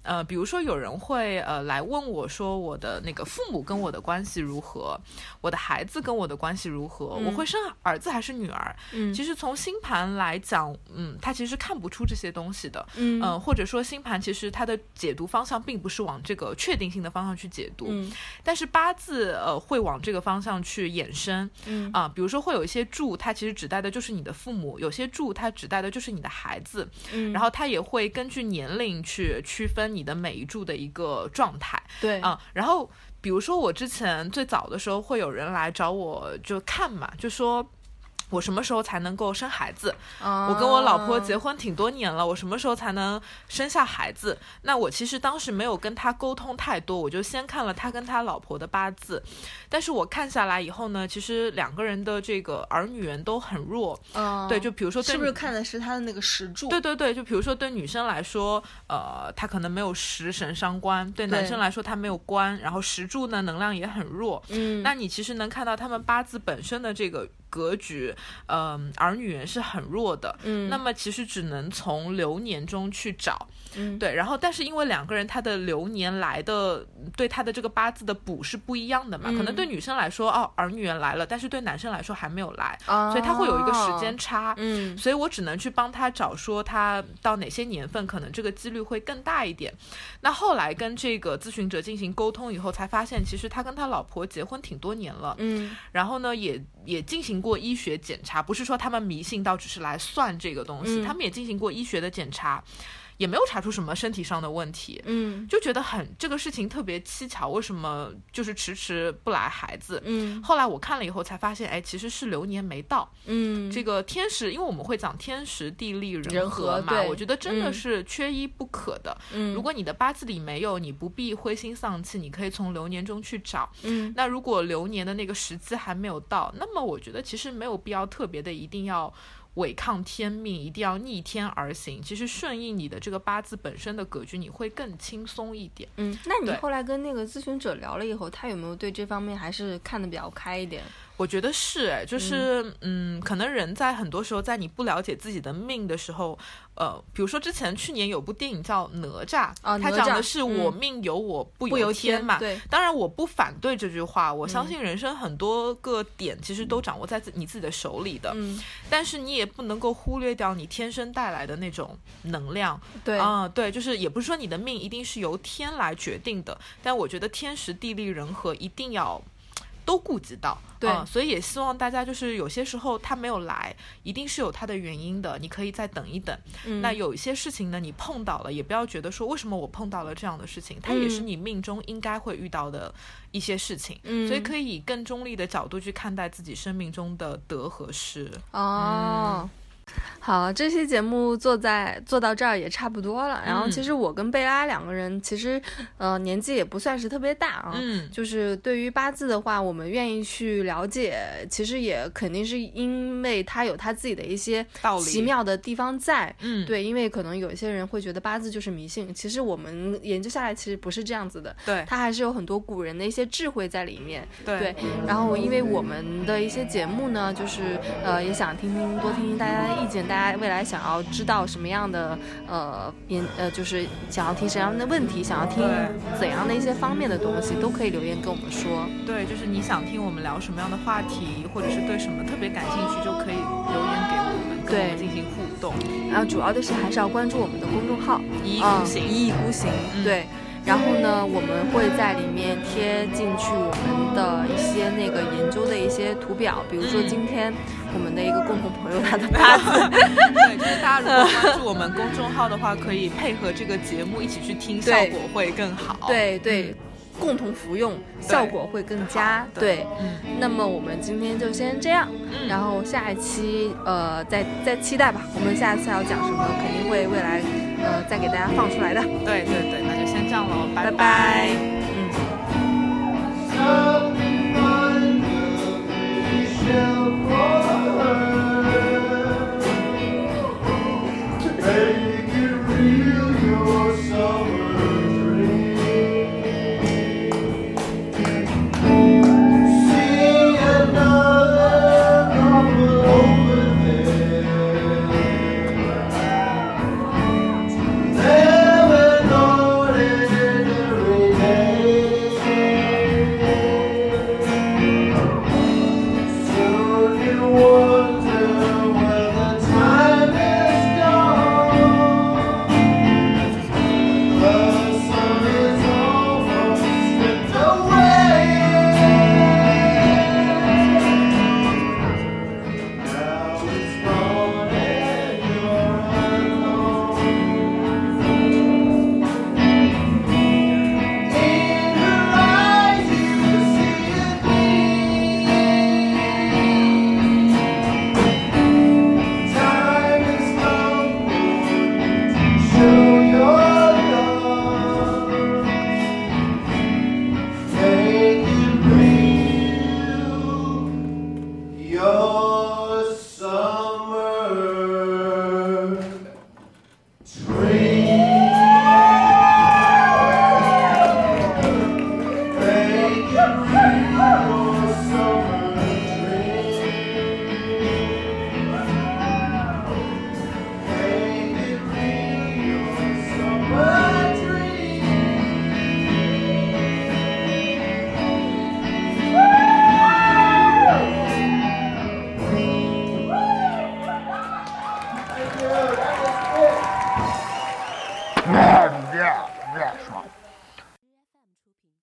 [SPEAKER 2] 呃，比如说有人会呃来问我说，我的那个父母跟我的关系如何，我的孩子跟我的关系如何，我
[SPEAKER 1] 嗯
[SPEAKER 2] 会生儿子还是女儿？
[SPEAKER 1] 嗯
[SPEAKER 2] 其实从星盘来讲，嗯，他其实看不出这些东西的。
[SPEAKER 1] 嗯
[SPEAKER 2] 嗯、或者说星盘其实它的解读方向并不是往这个确定性的方向去解读，
[SPEAKER 1] 嗯
[SPEAKER 2] 但是八字呃会往这个方向去衍生
[SPEAKER 1] 嗯
[SPEAKER 2] 啊、比如说会有一些柱，它其实指代的就是你的父母；有些柱它指代的就是你的孩子，
[SPEAKER 1] 嗯，
[SPEAKER 2] 然后它也会根据年龄去区分你的每一柱的一个状态
[SPEAKER 1] 对
[SPEAKER 2] 啊、然后比如说我之前最早的时候会有人来找我就看嘛，就说。我什么时候才能够生孩子？
[SPEAKER 1] 我
[SPEAKER 2] 我跟我老婆结婚挺多年了，我什么时候才能生下孩子？那我其实当时没有跟他沟通太多，我就先看了他跟他老婆的八字，但是我看下来以后呢，其实两个人的这个儿女缘都很弱。
[SPEAKER 1] 嗯，
[SPEAKER 2] 对，就比如说对
[SPEAKER 1] 是不是
[SPEAKER 2] 女
[SPEAKER 1] 看的是他的那个石柱？
[SPEAKER 2] 对对对，就比如说对女生来说，呃，他可能没有食神伤官；对男生来说，他没有官，然后石柱呢能量也很弱。
[SPEAKER 1] 嗯，
[SPEAKER 2] 那你其实能看到他们八字本身的这个格局，嗯、儿女缘是很弱的。
[SPEAKER 1] 嗯，
[SPEAKER 2] 那么其实只能从流年中去找，
[SPEAKER 1] 嗯。
[SPEAKER 2] 对，然后但是因为两个人他的流年来的对他的这个八字的补是不一样的嘛，可能
[SPEAKER 1] 嗯。
[SPEAKER 2] 对女生来说哦儿女缘来了，但是对男生来说还没有来，
[SPEAKER 1] 啊，
[SPEAKER 2] 所以他会有一个时间差。
[SPEAKER 1] 嗯。
[SPEAKER 2] 所以我只能去帮他找说他到哪些年份可能这个几率会更大一点。那后来跟这个咨询者进行沟通以后，才发现其实他跟他老婆结婚挺多年了，
[SPEAKER 1] 嗯。
[SPEAKER 2] 然后呢，也也进行过医学检查，不是说他们迷信到只是来算这个东西，
[SPEAKER 1] 嗯。
[SPEAKER 2] 他们也进行过医学的检查，也没有查出什么身体上的问题，
[SPEAKER 1] 嗯
[SPEAKER 2] 就觉得很这个事情特别蹊跷，为什么就是迟迟不来孩子？
[SPEAKER 1] 嗯
[SPEAKER 2] 后来我看了以后才发现，哎，其实是流年没到。
[SPEAKER 1] 嗯，
[SPEAKER 2] 这个天时，因为我们会讲天时地利人
[SPEAKER 1] 人
[SPEAKER 2] 和嘛，
[SPEAKER 1] 和
[SPEAKER 2] 我觉得真的
[SPEAKER 1] 嗯
[SPEAKER 2] 是缺一不可的。
[SPEAKER 1] 嗯
[SPEAKER 2] 如果你的八字里没有，你不必灰心丧气，你可以从流年中去找。
[SPEAKER 1] 嗯
[SPEAKER 2] 那如果流年的那个时机还没有到，那么我觉得其实没有必要特别的一定要违抗天命，一定要逆天而行。其实顺应你的这个八字本身的格局，你会更轻松一点。
[SPEAKER 1] 嗯，那你后来跟那个咨询者聊了以后，他有没有对这方面还是看得比较开一点？
[SPEAKER 2] 我觉得是，哎，就是，嗯可能人在很多时候，在你不了解自己的命的时候，呃，比如说之前去年有部电影叫《哪吒》，
[SPEAKER 1] 啊
[SPEAKER 2] 它讲的是我
[SPEAKER 1] 嗯
[SPEAKER 2] 命由我不
[SPEAKER 1] 不由
[SPEAKER 2] 天嘛。
[SPEAKER 1] 对，
[SPEAKER 2] 当然，我不反对这句话，我
[SPEAKER 1] 嗯
[SPEAKER 2] 相信人生很多个点其实都掌握在自你自己的手里的。
[SPEAKER 1] 嗯，
[SPEAKER 2] 但是你也不能够忽略掉你天生带来的那种能量
[SPEAKER 1] 对，
[SPEAKER 2] 啊、对，就是也不是说你的命一定是由天来决定的，但我觉得天时地利人和一定要。都顾及到，
[SPEAKER 1] 对
[SPEAKER 2] 啊所以也希望大家就是有些时候他没有来，一定是有他的原因的，你可以再等一等。
[SPEAKER 1] 嗯
[SPEAKER 2] 那有一些事情呢，你碰到了，也不要觉得说为什么我碰到了这样的事情，它也是
[SPEAKER 1] 嗯
[SPEAKER 2] 你命中应该会遇到的一些事情，
[SPEAKER 1] 嗯
[SPEAKER 2] 所以可以以更中立的角度去看待自己生命中的得和失。
[SPEAKER 1] 哦。好，这期节目做在做到这儿也差不多了。然后，
[SPEAKER 2] 嗯
[SPEAKER 1] 其实我跟贝拉两个人，其实呃年纪也不算是特别大啊。
[SPEAKER 2] 嗯，
[SPEAKER 1] 就是对于八字的话，我们愿意去了解，其实也肯定是因为它有它自己的一些奇妙的地方在。
[SPEAKER 2] 嗯，
[SPEAKER 1] 对，因为可能有一些人会觉得八字就是迷信，其实我们研究下来，其实不是这样子的，
[SPEAKER 2] 对
[SPEAKER 1] 它还是有很多古人的一些智慧在里面。
[SPEAKER 2] 对
[SPEAKER 1] 对，然后因为我们的一些节目呢，就是呃也想听听多听听大家的意见，大家未来想要知道什么样的呃研呃就是想要听什么样的问题，想要听怎样的一些方面的东西，都可以留言跟我们说。
[SPEAKER 2] 对，就是你想听我们聊什么样的话题，或者是对什么特别感兴趣，就可以留言给我们，跟我
[SPEAKER 1] 对
[SPEAKER 2] 们进行互动。
[SPEAKER 1] 然后主要的是还是要关注我们的公众号，
[SPEAKER 2] 一意
[SPEAKER 1] 啊
[SPEAKER 2] 孤行，
[SPEAKER 1] 一意孤行，
[SPEAKER 2] 嗯
[SPEAKER 1] 对。然后呢，我们会在里面贴进去我们的一些那个研究的一些图表，比如说
[SPEAKER 2] 嗯
[SPEAKER 1] 今天我们的一个共同朋友他的 八字，
[SPEAKER 2] 对，就是大家如果关注 我们公众号的话，可以配合这个节目一起去听，效果会更好。
[SPEAKER 1] 对对，共同服用，效果会更佳。对，
[SPEAKER 2] 嗯。
[SPEAKER 1] 那么我们今天就先这样，
[SPEAKER 2] 嗯。
[SPEAKER 1] 然后下一期呃再再期待吧，我们下一次要讲什么，肯定会未来呃再给大家放出来的。
[SPEAKER 2] 对对对，那就先这样喽，拜
[SPEAKER 1] 拜拜。嗯。
[SPEAKER 3] still for her.